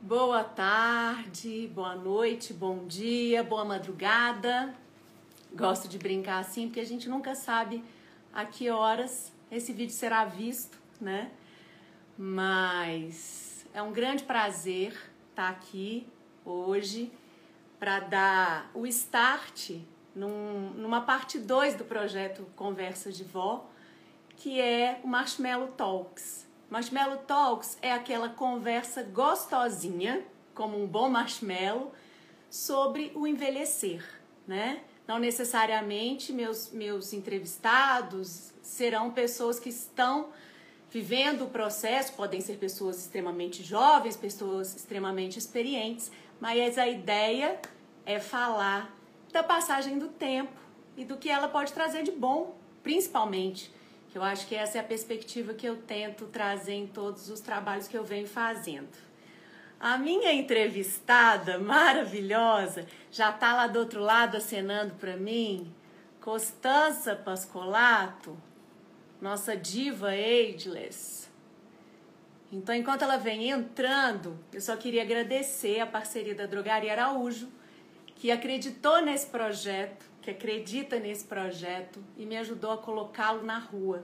Boa tarde, boa noite, bom dia, boa madrugada. Gosto de brincar assim porque a gente nunca sabe a que horas esse vídeo será visto, né? Mas é um grande prazer estar aqui hoje para dar o start num, numa parte 2 do projeto Conversas de Vó, que é o Marshmallow Talks. Marshmallow Talks é aquela conversa gostosinha, como um bom marshmallow, sobre o envelhecer, né? Não necessariamente meus, meus entrevistados serão pessoas que estão vivendo o processo, podem ser pessoas extremamente jovens, pessoas extremamente experientes, mas a ideia é falar da passagem do tempo e do que ela pode trazer de bom, principalmente. Que eu acho que essa é a perspectiva que eu tento trazer em todos os trabalhos que eu venho fazendo. A minha entrevistada maravilhosa já está lá do outro lado acenando para mim, Costança Pascolato, nossa diva ageless. Então, enquanto ela vem entrando, eu só queria agradecer a parceria da Drogaria Araújo, que acreditou nesse projeto, que acredita nesse projeto e me ajudou a colocá-lo na rua,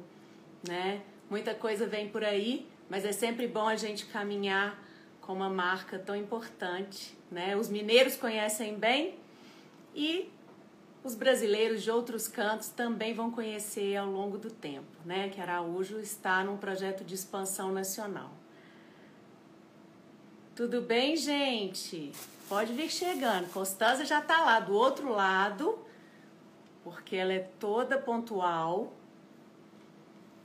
né? Muita coisa vem por aí, mas é sempre bom a gente caminhar com uma marca tão importante, né? Os mineiros conhecem bem e os brasileiros de outros cantos também vão conhecer ao longo do tempo, né? Que Araújo está num projeto de expansão nacional. Tudo bem, gente? Pode vir chegando. Constança já está lá do outro lado, porque ela é toda pontual.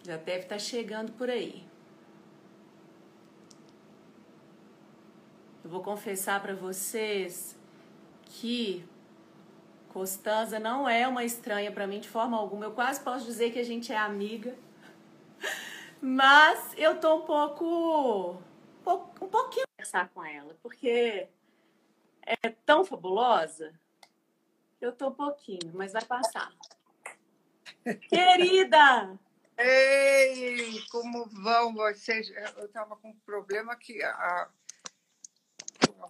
Já deve estar tá chegando por aí. Eu vou confessar para vocês que Costanza não é uma estranha para mim de forma alguma. Eu quase posso dizer que a gente é amiga. Mas eu tô um pouco um pouquinho conversar com ela, porque é tão fabulosa. Eu tô pouquinho, mas vai passar. Querida! Ei, como vão vocês? Eu tava com um problema que a,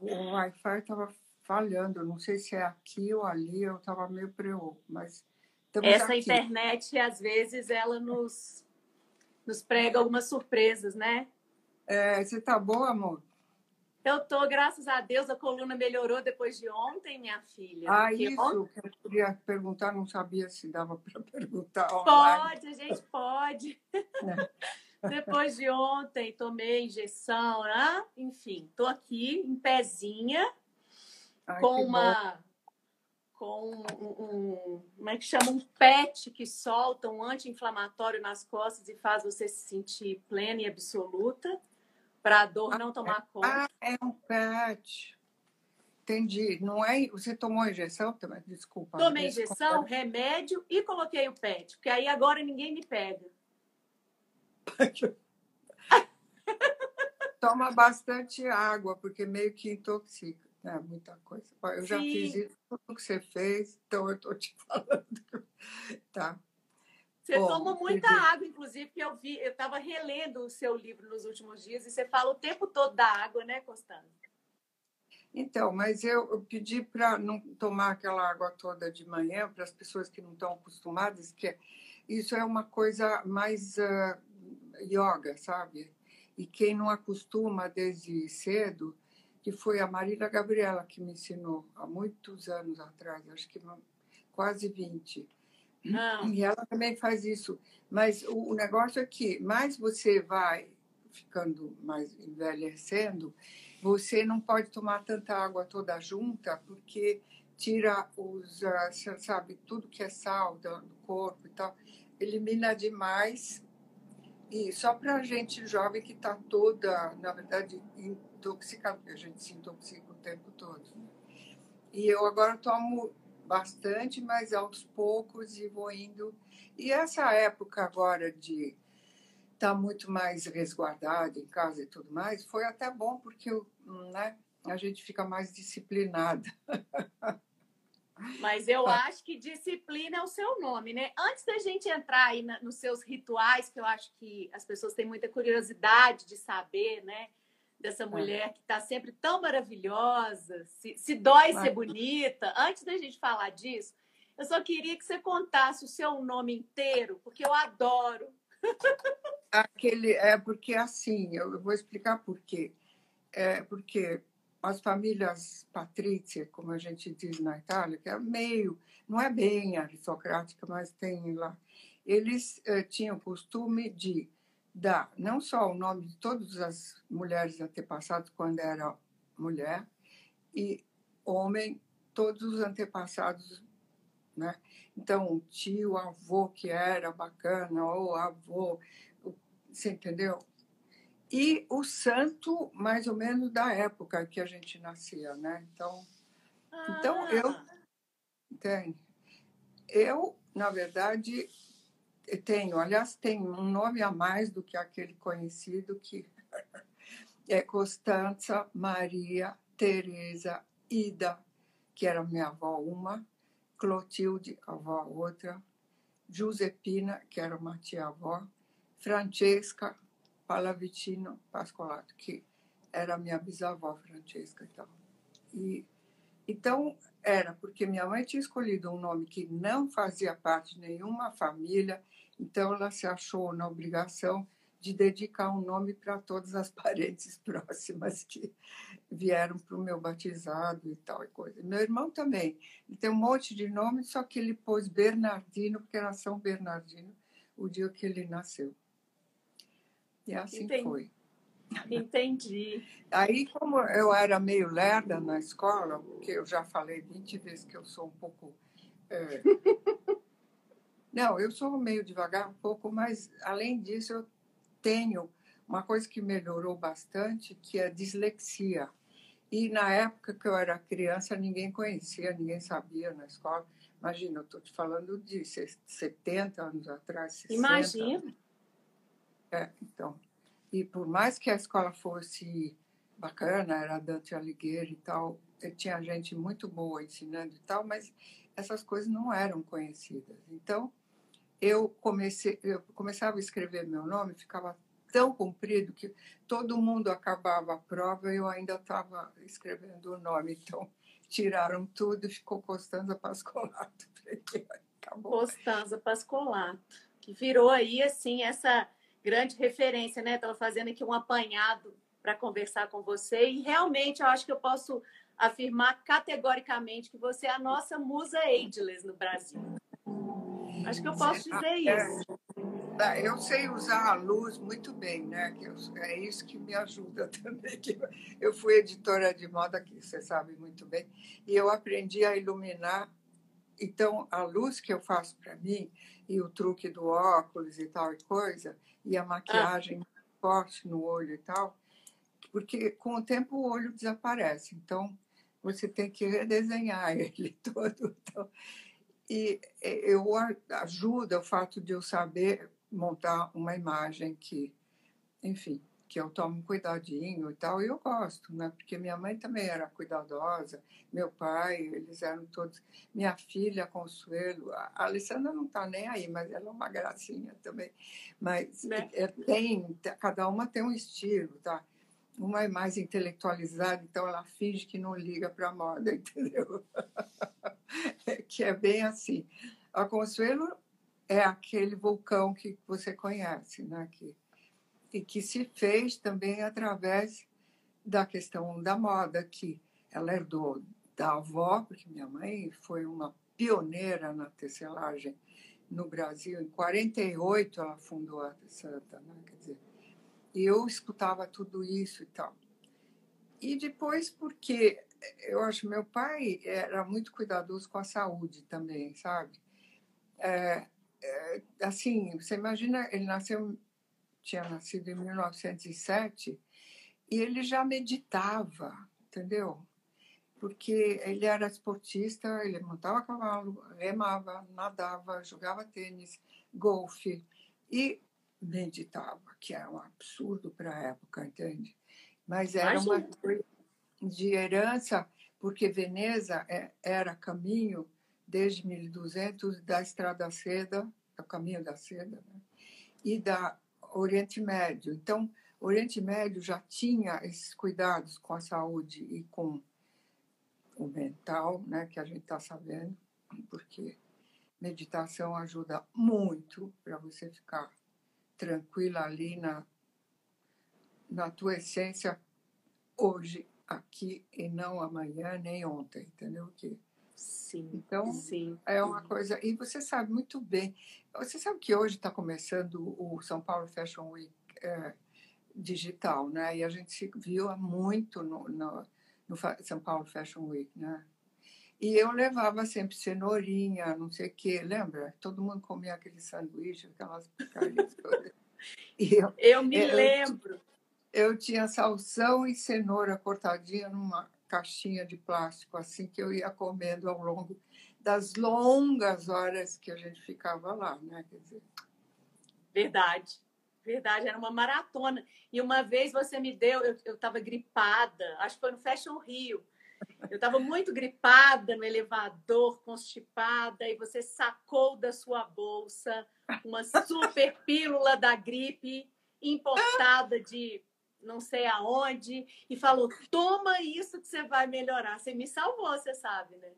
o Wi-Fi estava falhando. Não sei se é aqui ou ali, eu estava meio preocupado, mas essa aqui. internet às vezes ela nos nos prega algumas surpresas, né? É, você tá boa, amor? Eu tô, graças a Deus, a coluna melhorou depois de ontem, minha filha. Ah, isso ontem... que eu queria perguntar, não sabia se dava para perguntar online. Pode, a gente pode. É. Depois de ontem, tomei injeção, né? enfim, tô aqui em pezinha Ai, com uma bom. com um, um, como é que chama um PET que solta um anti-inflamatório nas costas e faz você se sentir plena e absoluta para a dor não tomar conta. Ah, é um PET. Entendi. Não é. Você tomou injeção também? Desculpa. Tomei injeção, remédio e coloquei o PET, porque aí agora ninguém me pega. Toma bastante água, porque meio que intoxica. É muita coisa. Eu Sim. já fiz isso, tudo que você fez, então eu estou te falando. Tá. Você Bom, toma muita água, inclusive, porque eu vi, eu estava relendo o seu livro nos últimos dias e você fala o tempo todo da água, né, Constância? Então, mas eu, eu pedi para não tomar aquela água toda de manhã, para as pessoas que não estão acostumadas, que isso é uma coisa mais uh, yoga, sabe? E quem não acostuma desde cedo, que foi a Marília Gabriela que me ensinou há muitos anos atrás, acho que quase 20. Não. E ela também faz isso. Mas o, o negócio é que mais você vai ficando mais envelhecendo, você não pode tomar tanta água toda junta, porque tira os, ah, sabe, tudo que é sal do corpo e tal, elimina demais e só para a gente jovem que está toda, na verdade, intoxicada, porque a gente se intoxica o tempo todo. E eu agora tomo bastante, mas aos poucos e vou indo. E essa época agora de estar tá muito mais resguardada em casa e tudo mais, foi até bom, porque né, a gente fica mais disciplinada. Mas eu tá. acho que disciplina é o seu nome, né? Antes da gente entrar aí na, nos seus rituais, que eu acho que as pessoas têm muita curiosidade de saber, né? Dessa mulher é. que está sempre tão maravilhosa, se, se dói ser bonita. Antes da gente falar disso, eu só queria que você contasse o seu nome inteiro, porque eu adoro. Aquele é porque assim, eu vou explicar por quê. É porque as famílias patrícias, como a gente diz na Itália, que é meio, não é bem aristocrática, mas tem lá, eles eh, tinham o costume de dar não só o nome de todas as mulheres antepassadas quando era mulher e homem, todos os antepassados, né? Então, tio, avô que era bacana, ou avô, você entendeu? e o santo mais ou menos da época que a gente nascia, né? Então, ah. então eu tenho, eu na verdade tenho, aliás tenho um nome a mais do que aquele conhecido que é Constança Maria Teresa Ida, que era minha avó uma, Clotilde, avó outra, Josepina, que era uma tia-avó, Francesca, Palavitino Pascolato, que era minha bisavó Francesca e tal. E, então, era porque minha mãe tinha escolhido um nome que não fazia parte de nenhuma família, então ela se achou na obrigação de dedicar um nome para todas as parentes próximas que vieram para o meu batizado e tal e coisa. Meu irmão também, ele tem um monte de nomes, só que ele pôs Bernardino, porque era São Bernardino, o dia que ele nasceu. E assim Entendi. foi. Entendi. Aí, como eu era meio lerda na escola, porque eu já falei 20 vezes que eu sou um pouco. É... Não, eu sou meio devagar um pouco, mas além disso, eu tenho uma coisa que melhorou bastante, que é dislexia. E na época que eu era criança, ninguém conhecia, ninguém sabia na escola. Imagina, eu estou te falando de 70 anos atrás. 60. Imagina. É, então. E por mais que a escola fosse bacana, era Dante Alighieri e tal, tinha gente muito boa ensinando e tal, mas essas coisas não eram conhecidas. Então, eu comecei, eu começava a escrever meu nome, ficava tão comprido que todo mundo acabava a prova e eu ainda estava escrevendo o nome. Então, tiraram tudo e ficou Costanza Pascolato. Costanza Pascolato, que virou aí, assim, essa grande referência, né? Estava fazendo aqui um apanhado para conversar com você e realmente eu acho que eu posso afirmar categoricamente que você é a nossa musa ageless no Brasil. Acho que eu posso dizer isso. É, eu sei usar a luz muito bem, né? É isso que me ajuda também. Eu fui editora de moda, que você sabe muito bem, e eu aprendi a iluminar. Então, a luz que eu faço para mim e o truque do óculos e tal e coisa, e a maquiagem ah. forte no olho e tal, porque com o tempo o olho desaparece, então você tem que redesenhar ele todo. Então, e eu ajuda o fato de eu saber montar uma imagem que, enfim, que eu tomo cuidadinho e tal, e eu gosto, né? Porque minha mãe também era cuidadosa, meu pai, eles eram todos. Minha filha, Consuelo, a Alessandra não está nem aí, mas ela é uma gracinha também. Mas né? é, tem, cada uma tem um estilo, tá? Uma é mais intelectualizada, então ela finge que não liga para a moda, entendeu? que é bem assim. A Consuelo é aquele vulcão que você conhece, né? Que e que se fez também através da questão da moda, que ela herdou da avó, porque minha mãe foi uma pioneira na tecelagem no Brasil. Em 48 ela fundou a Santa, né? quer dizer, eu escutava tudo isso e tal. E depois porque eu acho meu pai era muito cuidadoso com a saúde também, sabe? É, é, assim, você imagina, ele nasceu tinha nascido em 1907, e ele já meditava, entendeu? Porque ele era esportista, ele montava cavalo, remava, nadava, jogava tênis, golfe e meditava, que é um absurdo para a época, entende? Mas era Imagina. uma coisa de herança, porque Veneza é, era caminho desde 1200 da Estrada Seda, o caminho da seda, né? e da Oriente Médio. Então, o Oriente Médio já tinha esses cuidados com a saúde e com o mental, né, que a gente está sabendo, porque meditação ajuda muito para você ficar tranquila ali na, na tua essência hoje, aqui, e não amanhã, nem ontem, entendeu? Que, sim, então, sim. é uma coisa... E você sabe muito bem, você sabe que hoje está começando o São Paulo Fashion Week é, digital, né? E a gente se viu muito no, no, no São Paulo Fashion Week, né? E eu levava sempre cenourinha, não sei o quê, lembra? Todo mundo comia aquele sanduíche, aquelas porcarias todas. Eu, eu, me eu, lembro. Eu tinha salsão e cenoura cortadinha numa caixinha de plástico, assim que eu ia comendo ao longo das longas horas que a gente ficava lá, né? Quer dizer... Verdade, verdade, era uma maratona. E uma vez você me deu, eu estava gripada, acho que foi no Fashion Rio eu estava muito gripada no elevador, constipada, e você sacou da sua bolsa uma super pílula da gripe importada de não sei aonde e falou: toma isso que você vai melhorar. Você me salvou, você sabe, né?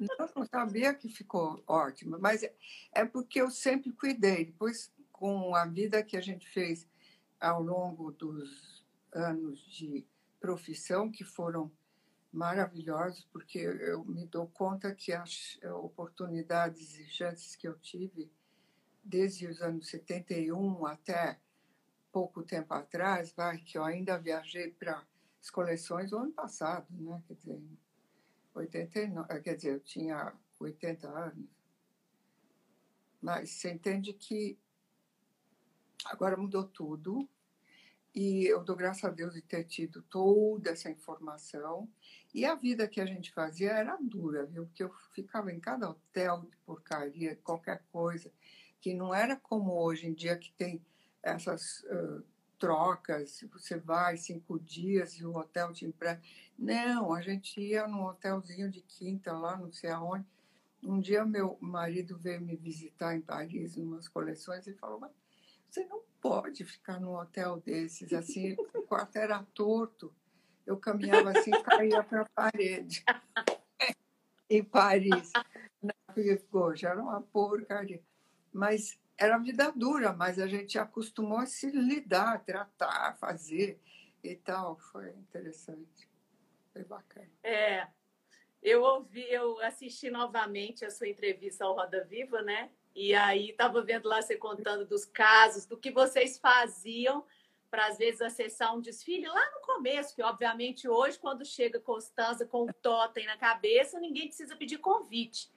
Não, não sabia que ficou ótimo, mas é, é porque eu sempre cuidei. Depois, com a vida que a gente fez ao longo dos anos de profissão, que foram maravilhosos, porque eu me dou conta que as oportunidades e chances que eu tive, desde os anos 71 até pouco tempo atrás, vai, que eu ainda viajei para as coleções o ano passado, né? Quer dizer, 89, quer dizer, eu tinha 80 anos. Mas você entende que agora mudou tudo e eu dou graças a Deus de ter tido toda essa informação. E a vida que a gente fazia era dura, viu? Porque eu ficava em cada hotel de porcaria, qualquer coisa, que não era como hoje em dia que tem essas uh, trocas, você vai cinco dias e o hotel te empresta. Não, a gente ia num hotelzinho de quinta lá, não sei aonde. Um dia meu marido veio me visitar em Paris, em umas coleções, e falou, mas você não pode ficar num hotel desses, assim, o quarto era torto. Eu caminhava assim e caía para a parede. em Paris, na Rive era uma porcaria. Mas era vida dura, mas a gente acostumou a se lidar, tratar, fazer e tal. Foi interessante, foi bacana. É, eu ouvi, eu assisti novamente a sua entrevista ao Roda Viva, né? E aí estava vendo lá você contando dos casos, do que vocês faziam para às vezes acessar um desfile lá no começo, que obviamente hoje quando chega Constança com o totem na cabeça, ninguém precisa pedir convite.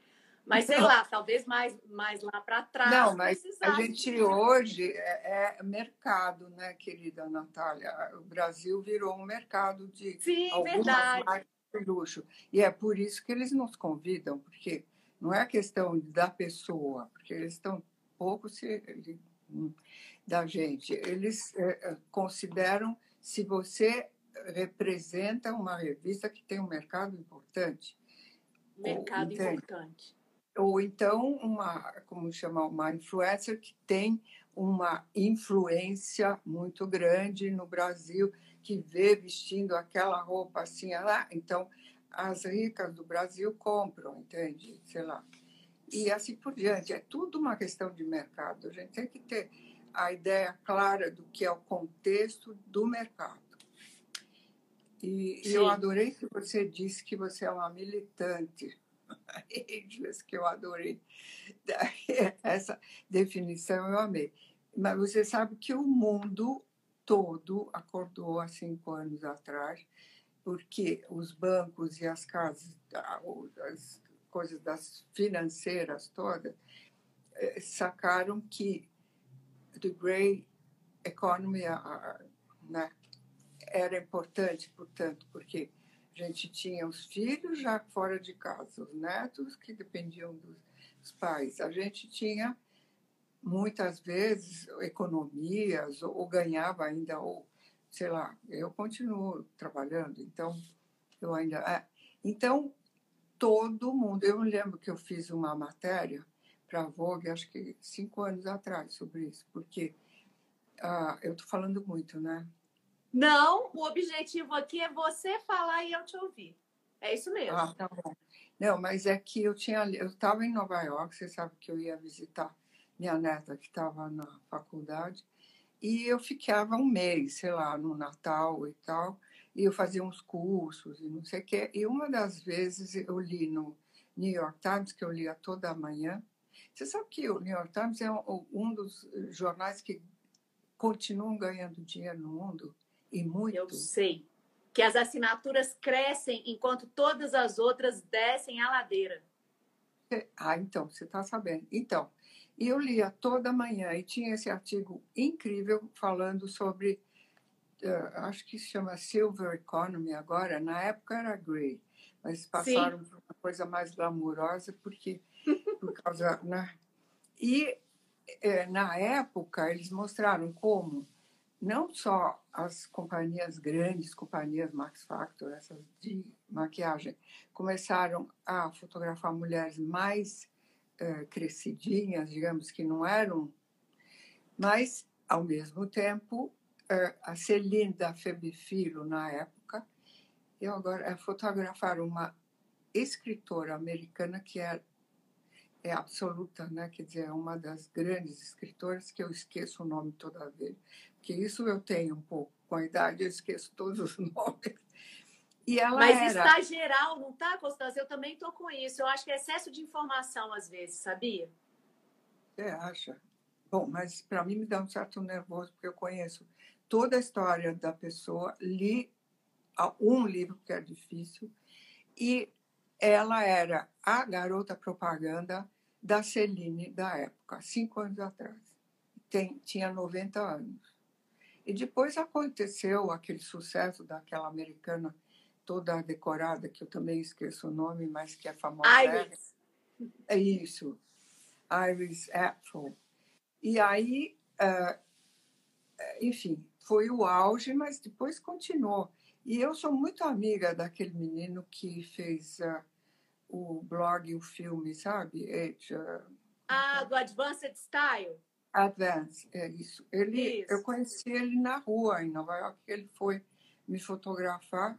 Mas sei lá, talvez mais, mais lá para trás. Não, mas a gente hoje é, é, mercado, né, querida Natália? O Brasil virou um mercado de Sim, algumas verdade. marcas de luxo. E é por isso que eles nos convidam, porque não é questão da pessoa, porque eles estão pouco se, da gente. Eles é, é, consideram se você representa uma revista que tem um mercado importante. Mercado ou, importante. Ou então uma, como chamar, uma influencer que tem uma influência muito grande no Brasil, que vê vestindo aquela roupa assim, lá, então as ricas do Brasil compram, entende? Sei lá. E assim por diante. É tudo uma questão de mercado. A gente tem que ter a ideia clara do que é o contexto do mercado. E, e eu adorei que você disse que você é uma militante. que eu adorei. Essa definição eu amei. Mas você sabe que o mundo todo acordou há cinco anos atrás porque os bancos e as casas, as coisas das financeiras todas, eh, sacaram que the grey economy né, era importante, portanto, porque a gente tinha os filhos já fora de casa, os netos que dependiam dos pais. A gente tinha muitas vezes economias ou ganhava ainda ou sei lá, eu continuo trabalhando, então eu ainda. É. Então, todo mundo. Eu me lembro que eu fiz uma matéria para a Vogue, acho que cinco anos atrás, sobre isso, porque Ah, eu estou falando muito, né? Não, o objetivo aqui é você falar e eu te ouvir. É isso mesmo. Ah, tá bom. Não, mas é que eu tinha, eu estava em Nova York, você sabe que eu ia visitar minha neta que estava na faculdade, e eu ficava um mês, sei lá, no Natal e tal, e eu fazia uns cursos e não sei o quê. E uma das vezes eu li no New York Times, que eu lia toda manhã. Você sabe que o New York Times é um dos jornais que continuam ganhando dinheiro no mundo? E muito. Eu sei. Que as assinaturas crescem enquanto todas as outras descem a ladeira. Ah, então, você está sabendo. Então, eu lia toda manhã e tinha esse artigo incrível falando sobre, uh, acho que se chama Silver Economy agora, na época era Grey, mas passaram Sim. por uma coisa mais glamurosa porque, por causa, né? E é, na época eles mostraram como não só as companhias grandes, companhias Max Factor, essas de maquiagem, começaram a fotografar mulheres mais uh, crescidinhas, digamos que não eram, mas ao mesmo tempo uh, a Celinda Febifilo na época, e agora uh, fotografaram uma escritora americana que é é absoluta, né? Quer dizer, é uma das grandes escritoras que eu esqueço o nome toda vez, porque isso eu tenho um pouco. Com a idade eu esqueço todos os nomes. E ela Mas era... está geral, não está, Constância? Eu também estou com isso. Eu acho que é excesso de informação às vezes, sabia? Você acha? Bom, mas para mim me dá um certo nervoso, porque eu conheço toda a história da pessoa, li um livro que é difícil, e ela era a garota propaganda da Celine da época, cinco anos atrás. Tem, tinha 90 anos. E depois aconteceu aquele sucesso daquela americana toda decorada, que eu também esqueço o nome, mas que é famosa. Iris. É isso. Iris Apfel. E aí, uh, enfim, foi o auge, mas depois continuou. E eu sou muito amiga daquele menino que fez uh, o blog e o filme, sabe? It, uh, ah, do Advanced Style? Advance, é isso. Ele, isso. Eu conheci ele na rua, em Nova York, ele foi me fotografar.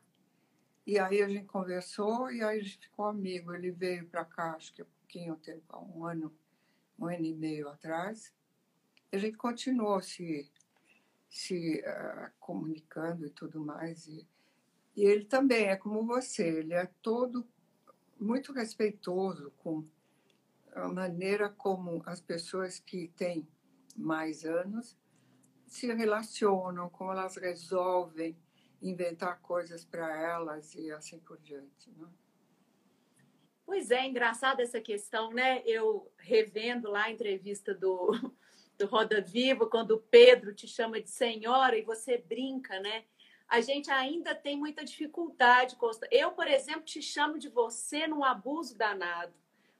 E aí a gente conversou e aí a gente ficou amigo. Ele veio para cá, acho que há pouquinho tempo, há um ano, um ano e meio atrás. E a gente continuou se, se uh, comunicando e tudo mais. E, e ele também é como você, ele é todo muito respeitoso com a maneira como as pessoas que têm mais anos se relacionam, como elas resolvem inventar coisas para elas e assim por diante. Né? Pois é, engraçada essa questão, né? Eu revendo lá a entrevista do, do Roda Viva, quando o Pedro te chama de senhora e você brinca, né? a gente ainda tem muita dificuldade, Costa. Eu, por exemplo, te chamo de você num abuso danado,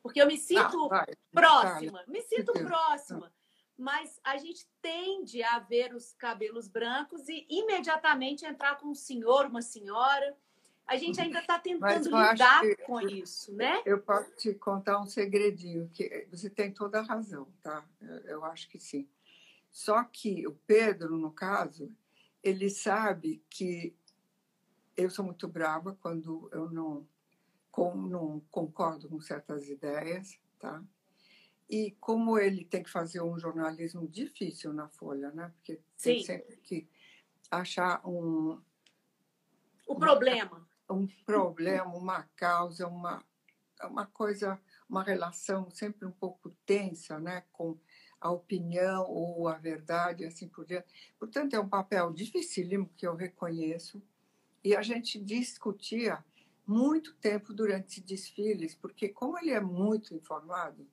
porque eu me sinto ah, vai, próxima, vai. me sinto próxima. Mas a gente tende a ver os cabelos brancos e imediatamente entrar com um senhor, uma senhora. A gente ainda está tentando lidar com isso, né? Eu posso te contar um segredinho, que você tem toda a razão, tá? Eu acho que sim. Só que o Pedro, no caso, ele sabe que eu sou muito brava quando eu não, com, não concordo com certas ideias, tá? E como ele tem que fazer um jornalismo difícil na Folha, né? Porque Sim. tem sempre que achar um... O problema. Um problema, uma causa, uma, uma coisa, uma relação sempre um pouco tensa, né? Com a opinião ou a verdade, assim por diante. Portanto, é um papel dificílimo que eu reconheço. E a gente discutia muito tempo durante desfiles, porque como ele é muito informado,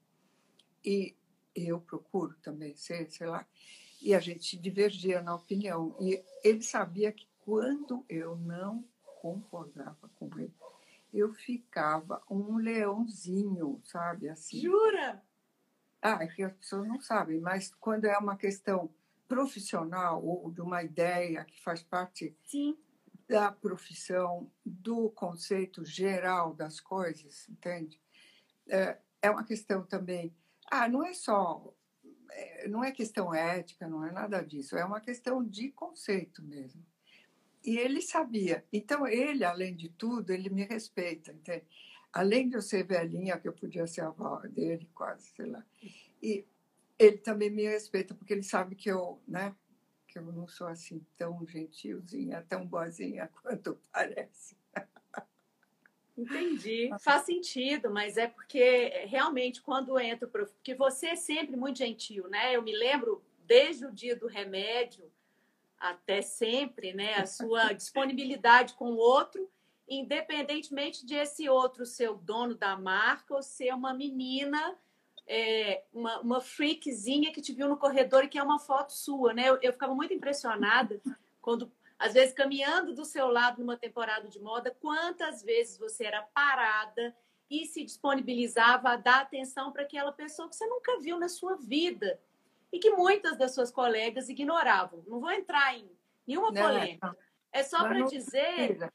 e eu procuro também ser, sei lá, e a gente divergia na opinião. E ele sabia que quando eu não concordava com ele, eu ficava um leãozinho, sabe? Assim. Jura? Ah, é que as pessoas não sabem, mas quando é uma questão profissional ou de uma ideia que faz parte Sim. da profissão, do conceito geral das coisas, entende? É, é uma questão também. Ah, não é só é, não é questão ética, não é nada disso, é uma questão de conceito mesmo. E ele sabia. Então, ele, além de tudo, ele me respeita, entende? Além de eu ser velhinha, que eu podia ser a avó dele, quase, sei lá. E ele também me respeita, porque ele sabe que eu, né? Que eu não sou assim tão gentilzinha, tão boazinha quanto parece. Entendi. Faz sentido, mas é porque realmente quando entra, porque você é sempre muito gentil, né? Eu me lembro desde o dia do remédio até sempre, né? A sua disponibilidade com o outro, independentemente de esse outro ser o dono da marca ou ser uma menina, é, uma, uma freakzinha que te viu no corredor e que é uma foto sua, né? Eu, eu ficava muito impressionada quando às vezes caminhando do seu lado numa temporada de moda, quantas vezes você era parada e se disponibilizava a dar atenção para aquela pessoa que você nunca viu na sua vida e que muitas das suas colegas ignoravam. Não vou entrar em nenhuma polêmica. É só para dizer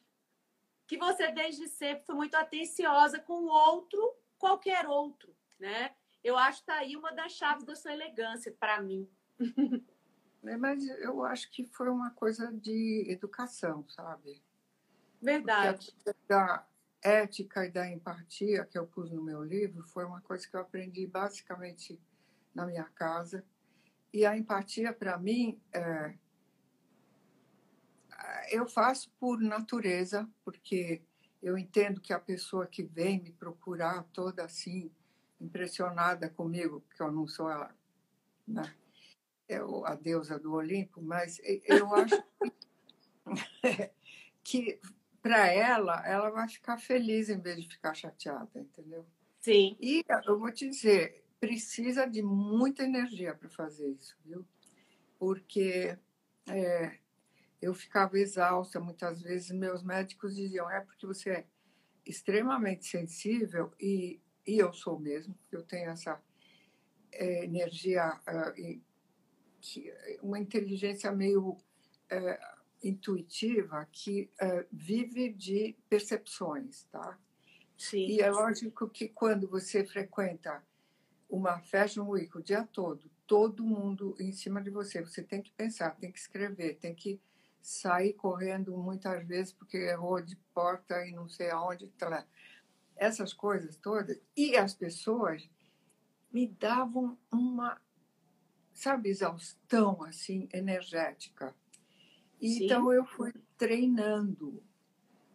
que você desde sempre foi muito atenciosa com o outro, qualquer outro, né? Eu acho que tá aí uma das chaves da sua elegância para mim. É, mas eu acho que foi uma coisa de educação, sabe? Verdade. da ética e da empatia que eu pus no meu livro foi uma coisa que eu aprendi basicamente na minha casa. E a empatia, para mim, é... eu faço por natureza, porque eu entendo que a pessoa que vem me procurar toda assim, impressionada comigo, porque eu não sou a, né? É a deusa do Olimpo, mas eu acho que, que para ela, ela vai ficar feliz em vez de ficar chateada, entendeu? Sim. E eu vou te dizer, precisa de muita energia para fazer isso, viu? Porque é, eu ficava exausta muitas vezes, meus médicos diziam, é porque você é extremamente sensível e, e eu sou mesmo, eu tenho essa é, energia uh, que, uma inteligência meio é, intuitiva que é, vive de percepções, tá? Sim. E é lógico que quando você frequenta uma fashion week o dia todo, todo mundo em cima de você, você tem que pensar, tem que escrever, tem que sair correndo muitas vezes porque errou de porta e não sei aonde, tá essas coisas todas. E as pessoas me davam uma sabe, exaustão assim energética. Sim. Então eu fui treinando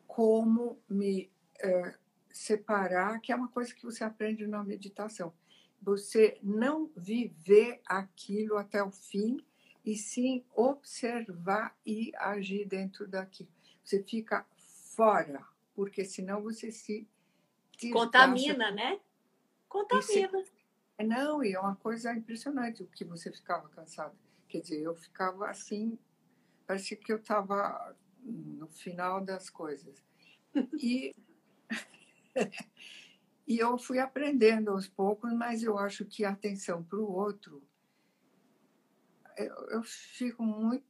como me é, separar, que é uma coisa que você aprende na meditação. Você não viver aquilo até o fim, e sim observar e agir dentro daquilo. Você fica fora, porque senão você se contamina, né? Contamina. Não, e é uma coisa impressionante o que você ficava cansado. Quer dizer, eu ficava assim, parecia que eu estava no final das coisas. E, e eu fui aprendendo aos poucos, mas eu acho que a atenção para o outro, eu, eu fico muito.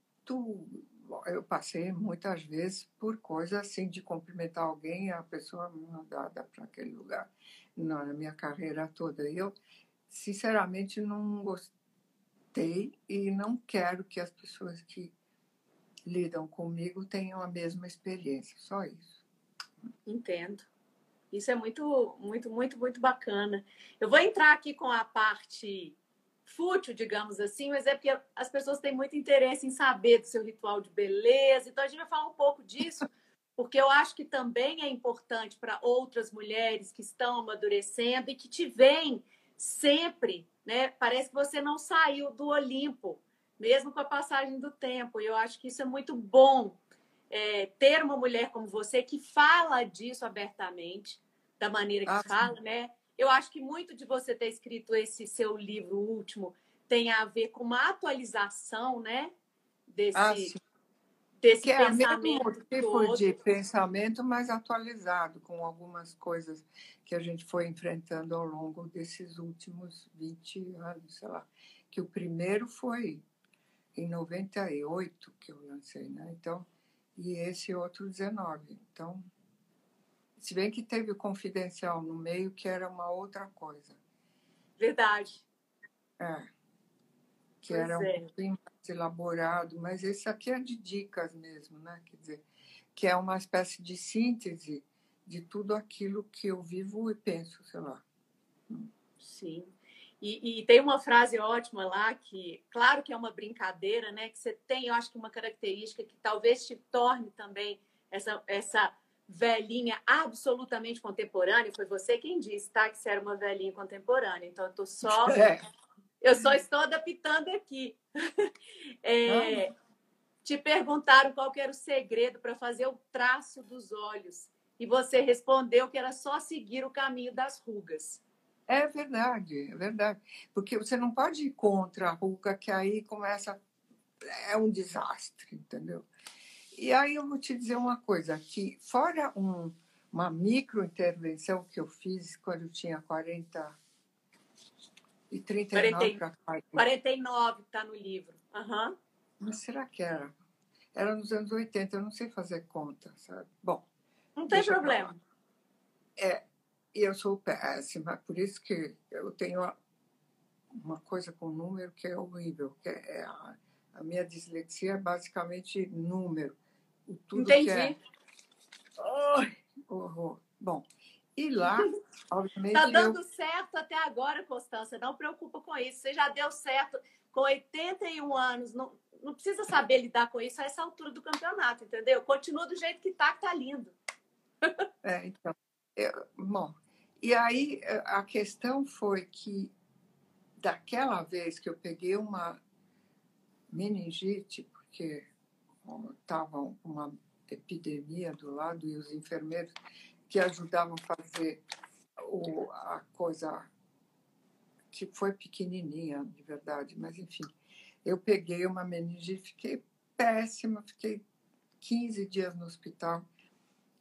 Eu passei muitas vezes por coisas assim de cumprimentar alguém, a pessoa me mandada para aquele lugar na minha carreira toda. E eu sinceramente não gostei e não quero que as pessoas que lidam comigo tenham a mesma experiência, só isso. Entendo. Isso é muito, muito, muito, muito bacana. Eu vou entrar aqui com a parte fútil, digamos assim, mas é porque as pessoas têm muito interesse em saber do seu ritual de beleza. Então a gente vai falar um pouco disso, porque eu acho que também é importante para outras mulheres que estão amadurecendo e que te veem sempre, né? Parece que você não saiu do Olimpo, mesmo com a passagem do tempo. E eu acho que isso é muito bom é, ter uma mulher como você que fala disso abertamente, da maneira que ah, fala, sim. né? Eu acho que muito de você ter escrito esse seu livro último tem a ver com uma atualização, né? Desse, ah, desse que pensamento. É o mesmo tipo todo. de pensamento, mas atualizado, com algumas coisas que a gente foi enfrentando ao longo desses últimos 20 anos, sei lá. Que o primeiro foi em 98 que eu lancei, né? Então, e esse outro 19. Então, se bem que teve o confidencial no meio, que era uma outra coisa. Verdade. É. que pois era é. um elaborado, mas esse aqui é de dicas mesmo, né? Quer dizer, que é uma espécie de síntese de tudo aquilo que eu vivo e penso, sei lá. Sim. E, e, tem uma frase ótima lá que, claro que é uma brincadeira, né? Que você tem, eu acho que uma característica que talvez te torne também essa, essa velhinha absolutamente contemporânea. Foi você quem disse, tá? Que você era uma velhinha contemporânea. Então, eu tô só. É. Eu só estou adaptando aqui. É, te perguntaram qual era o segredo para fazer o traço dos olhos. E você respondeu que era só seguir o caminho das rugas. É verdade, é verdade. Porque você não pode ir contra a ruga, que aí começa. É um desastre, entendeu? E aí eu vou te dizer uma coisa: que fora um, uma microintervenção que eu fiz quando eu tinha 40 e 39 para 49 está no livro. Uhum. Mas será que era? Era nos anos 80, eu não sei fazer conta, sabe? Bom. Não tem problema. É, e eu sou péssima, por isso que eu tenho uma coisa com número que é horrível, que é a, a minha dislexia é basicamente número. Tudo Entendi. Que é... Ai, horror. Bom, e lá, obviamente. Está dando eu... certo até agora, Constância. Não preocupa com isso. Você já deu certo com 81 anos. Não, não precisa saber lidar com isso a essa altura do campeonato, entendeu? Continua do jeito que tá, que tá lindo. É, então. Eu, bom, e aí a questão foi que daquela vez que eu peguei uma meningite, porque estava uma epidemia do lado e os enfermeiros que ajudavam a fazer o, a coisa que foi pequenininha, de verdade, mas enfim, eu peguei uma meningite, fiquei péssima, fiquei 15 dias no hospital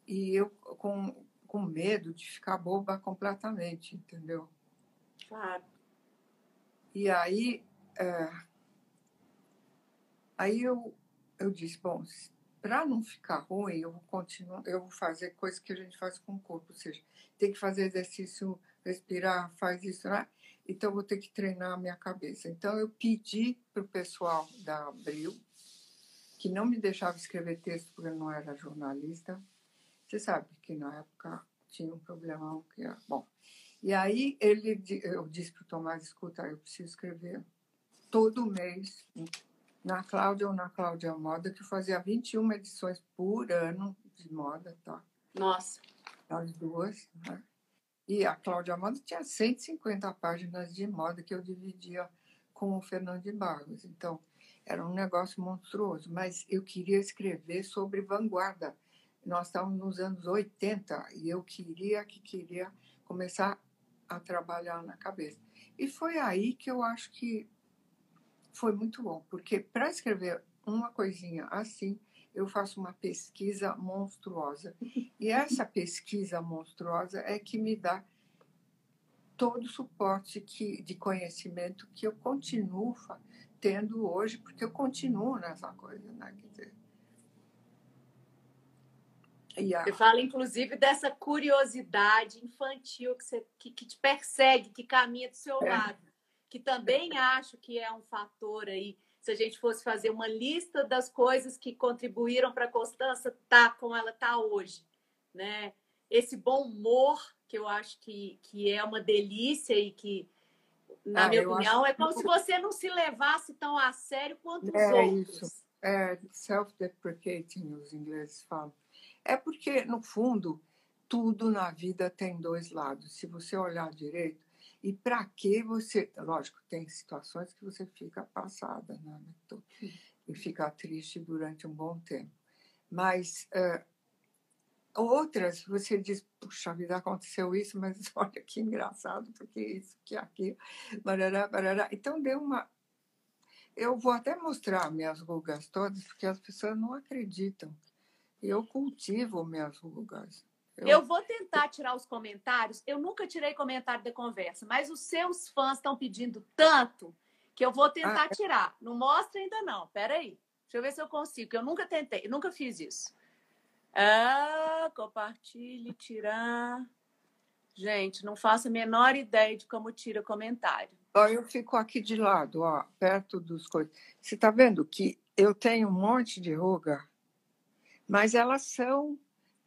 e eu com com medo de ficar boba completamente, entendeu? Claro. E aí, é, aí eu, eu disse, bom, para não ficar ruim, eu vou continuar, eu vou fazer coisas que a gente faz com o corpo, ou seja, tem que fazer exercício, respirar, faz isso, né? Então eu vou ter que treinar a minha cabeça. Então eu pedi para o pessoal da Abril, que não me deixava escrever texto porque eu não era jornalista, você sabe que na época tinha um problemão que é bom. E aí ele, eu disse para o Tomás, escuta, eu preciso escrever todo mês na Cláudia ou na Cláudia Moda, que fazia 21 edições por ano de moda, tá? Nossa! As duas, né? E a Cláudia Moda tinha 150 páginas de moda que eu dividia com o Fernando de Barros. Então, era um negócio monstruoso, mas eu queria escrever sobre vanguarda nós estávamos nos anos 80 e eu queria que queria começar a trabalhar na cabeça. E foi aí que eu acho que foi muito bom, porque para escrever uma coisinha assim, eu faço uma pesquisa monstruosa. E essa pesquisa monstruosa é que me dá todo o suporte que, de conhecimento que eu continuo tendo hoje, porque eu continuo nessa coisa, né? Quer dizer, Yeah. Você fala, inclusive, dessa curiosidade infantil que, você, que, que te persegue, que caminha do seu é. lado, que também acho que é um fator aí. Se a gente fosse fazer uma lista das coisas que contribuíram para a Constança tá como ela está hoje, né? Esse bom humor que eu acho que, que é uma delícia e que, na ah, minha opinião, é como se você não se levasse tão a sério quanto os é outros. Isso. É self-deprecating, os ingleses falam. É porque, no fundo, tudo na vida tem dois lados. Se você olhar direito, e para que você. Lógico, tem situações que você fica passada, né? E fica triste durante um bom tempo. Mas uh, outras, você diz, puxa vida, aconteceu isso, mas olha que engraçado, porque isso, que aquilo, barará, barará. Então deu uma. Eu vou até mostrar minhas rugas todas, porque as pessoas não acreditam eu cultivo minhas rugas. Eu... eu... vou tentar tirar os comentários. Eu nunca tirei comentário da conversa, mas os seus fãs estão pedindo tanto que eu vou tentar ah, é? tirar. Não mostra ainda não. Pera aí. Deixa eu ver se eu consigo. Eu nunca tentei, nunca fiz isso. Ah, compartilhe, tirar. Gente, não faço a menor ideia de como tira comentário. Ó, eu fico aqui de lado, ó, perto dos coisas. Você está vendo que eu tenho um monte de ruga, mas elas são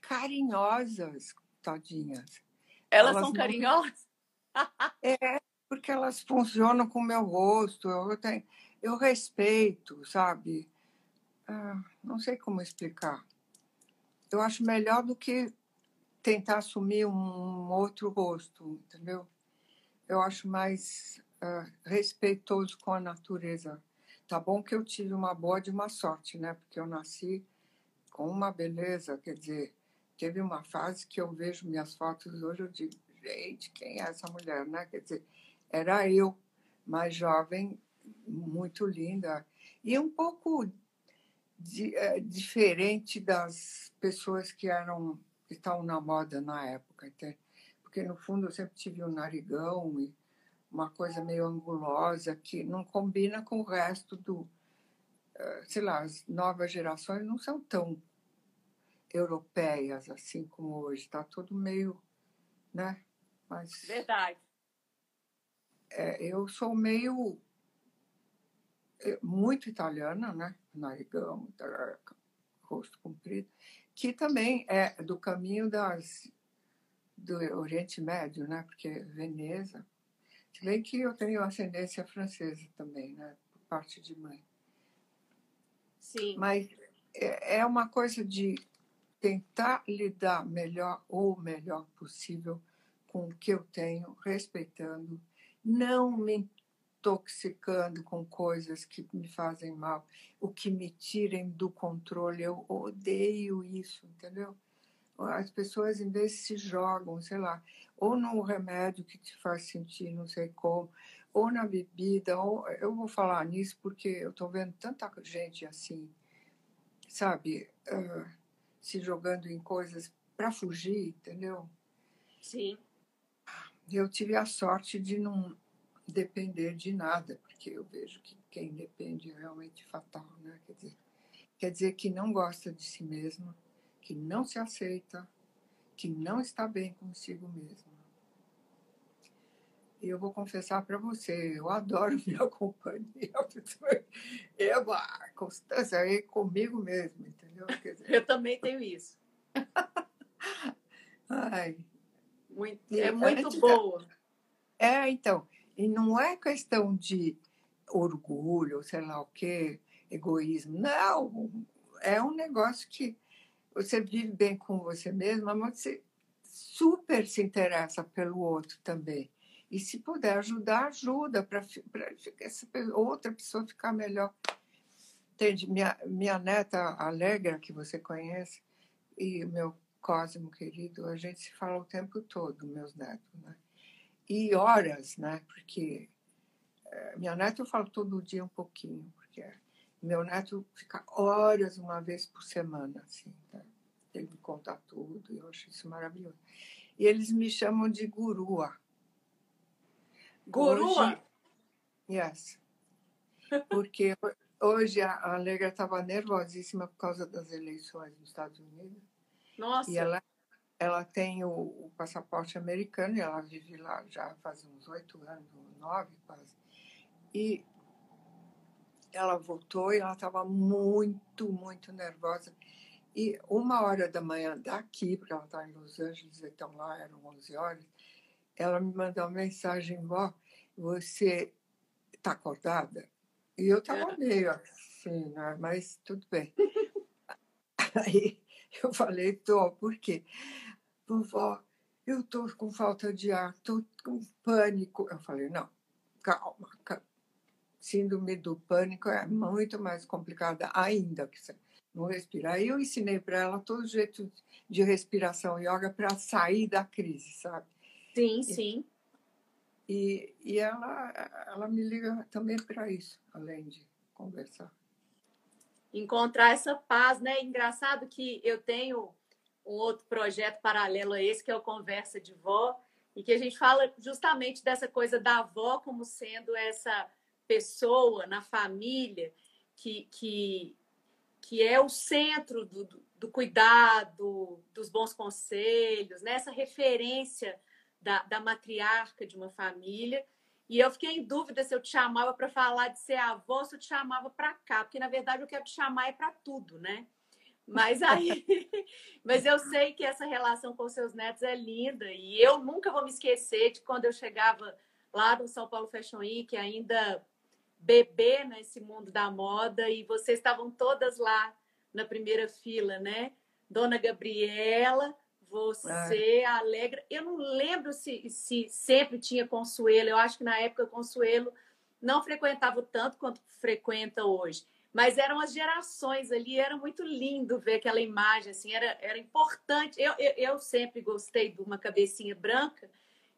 carinhosas, tadinhas. Elas, elas são não... carinhosas? é, porque elas funcionam com o meu rosto. Eu, tenho, eu respeito, sabe? Ah, não sei como explicar. Eu acho melhor do que tentar assumir um outro rosto, entendeu? Eu acho mais uh, respeitoso com a natureza. Tá bom que eu tive uma boa de uma sorte, né? Porque eu nasci com uma beleza, quer dizer, teve uma fase que eu vejo minhas fotos hoje eu digo, gente, quem é essa mulher, né? Quer dizer, era eu, mais jovem, muito linda e um pouco de, é, diferente das pessoas que eram que estavam na moda na época, até. porque no fundo eu sempre tive um narigão e uma coisa meio angulosa que não combina com o resto do, eh, sei lá, as novas gerações não são tão europeias assim como hoje, está tudo meio, né? Mas verdade. É, eu sou meio é, muito italiana, né? Narigão, rosto comprido, que também é do caminho das do Oriente Médio, né? Porque Veneza, se bem que eu tenho ascendência francesa também, né? Por parte de mãe. Sim. Mas é, é uma coisa de tentar lidar melhor ou o melhor possível com o que eu tenho, respeitando, não me intoxicando com coisas que me fazem mal, o que me tirem do controle. Eu odeio isso, entendeu? As pessoas, em vez, se jogam, sei lá, ou no remédio que te faz sentir não sei como, ou na bebida, ou eu vou falar nisso porque eu estou vendo tanta gente assim, sabe, uh, se jogando em coisas para fugir, entendeu? Sim. Eu tive a sorte de não depender de nada, porque eu vejo que quem depende é realmente fatal, né? Quer dizer, quer dizer que não gosta de si mesmo, que não se aceita, que não está bem consigo mesmo. E eu vou confessar para você, eu adoro minha companhia. Eu, a constância é comigo mesmo, entendeu? Dizer, eu também tenho isso. Ai, muito, é muito boa. É, então, e não é questão de orgulho, sei lá o quê, egoísmo. Não, é um negócio que você vive bem com você mesma, mas você super se interessa pelo outro também. E se puder ajudar, ajuda para outra pessoa ficar melhor. Entende? Minha, minha neta Alegra, que você conhece, e meu Cosmo querido, a gente se fala o tempo todo, meus netos, né? e horas, né? Porque é, minha neta eu falo todo dia um pouquinho, porque meu neto fica horas uma vez por semana, assim, tá? ele me conta tudo, eu acho isso maravilhoso. E eles me chamam de gurua. Gurua? Hoje, yes. Porque hoje a Alegra estava nervosíssima por causa das eleições nos Estados Unidos. Nossa! E ela ela tem o, o, passaporte americano e ela vive lá já faz uns oito anos, nove quase. E ela voltou e ela estava muito, muito nervosa. E uma hora da manhã daqui, porque ela está em Los Angeles, então lá eram 11 horas, ela me mandou uma mensagem, vó, você está acordada? E eu estava meio assim, né? mas tudo bem. Aí eu falei, tô, por quê? vovó, eu estou com falta de ar, estou com pânico. Eu falei, não, calma, calma. Síndrome do pânico é muito mais complicada ainda que você não respirar. Aí eu ensinei para ela todo jeito de respiração yoga para sair da crise, sabe? Sim, sim. E, e ela, ela me liga também para isso, além de conversar. Encontrar essa paz, né? Engraçado que eu tenho um outro projeto paralelo a esse, que é o Conversa de Vó, e que a gente fala justamente dessa coisa da avó como sendo essa pessoa na família que, que, que é o centro do, do, do cuidado, dos bons conselhos, né? essa referência da, da matriarca de uma família. E eu fiquei em dúvida se eu te chamava para falar de ser avó, se eu te chamava para cá, porque na verdade eu quero te chamar é para tudo, né? Mas aí, mas eu sei que essa relação com seus netos é linda e eu nunca vou me esquecer de quando eu chegava lá no São Paulo Fashion Week, ainda bebê nesse mundo da moda e vocês estavam todas lá na primeira fila, né? Dona Gabriela, você, é. Alegra. Eu não lembro se, se sempre tinha Consuelo. Eu acho que na época Consuelo não frequentava tanto quanto frequenta hoje. Mas eram as gerações ali, era muito lindo ver aquela imagem, assim, era, era importante. Eu, eu, eu sempre gostei de uma cabecinha branca,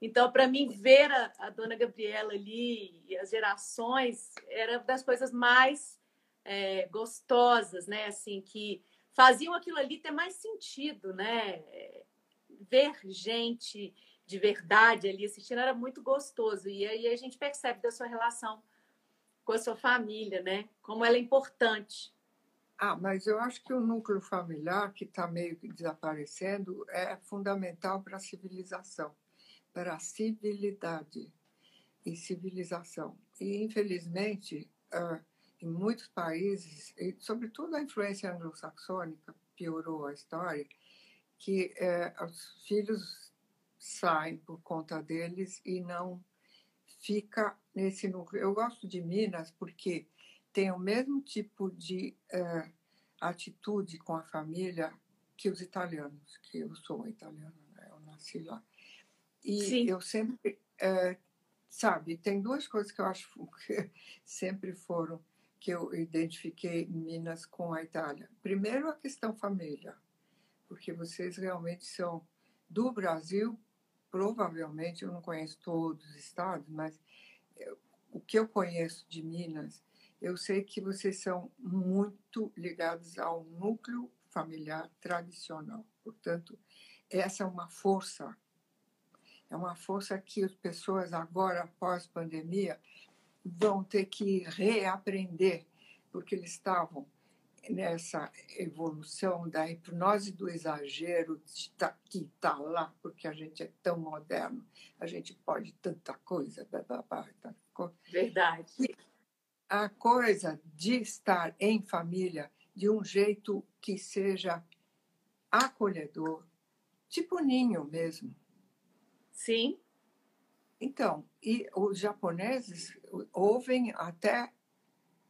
então, para mim, ver a, a, dona Gabriela ali e as gerações era das coisas mais é, gostosas, né? Assim, que faziam aquilo ali ter mais sentido, né? Ver gente de verdade ali assistindo era muito gostoso. E aí a gente percebe da sua relação com a sua família, né? Como ela é importante. Ah, mas eu acho que o núcleo familiar, que está meio que desaparecendo, é fundamental para a civilização, para a civilidade e civilização. E, infelizmente, em muitos países, e sobretudo a influência anglo-saxônica piorou a história, que eh, os filhos saem por conta deles e não fica nesse núcleo. Eu gosto de Minas porque tem o mesmo tipo de eh, atitude com a família que os italianos, que eu sou italiana, né? eu nasci lá. E Sim. eu sempre, eh, sabe, tem duas coisas que eu acho que sempre foram que eu identifiquei Minas com a Itália. Primeiro, a questão família, porque vocês realmente são do Brasil, provavelmente, eu não conheço todos os estados, mas o que eu conheço de Minas, eu sei que vocês são muito ligados ao núcleo familiar tradicional. Portanto, essa é uma força, é uma força que as pessoas agora, após pandemia, vão ter que reaprender, porque eles estavam nessa evolução da hipnose do exagero tá, que está lá, porque a gente é tão moderno, a gente pode tanta coisa. Blá, blá, blá, Verdade. E a coisa de estar em família de um jeito que seja acolhedor, tipo ninho mesmo. Sim. Então, e os japoneses ouvem até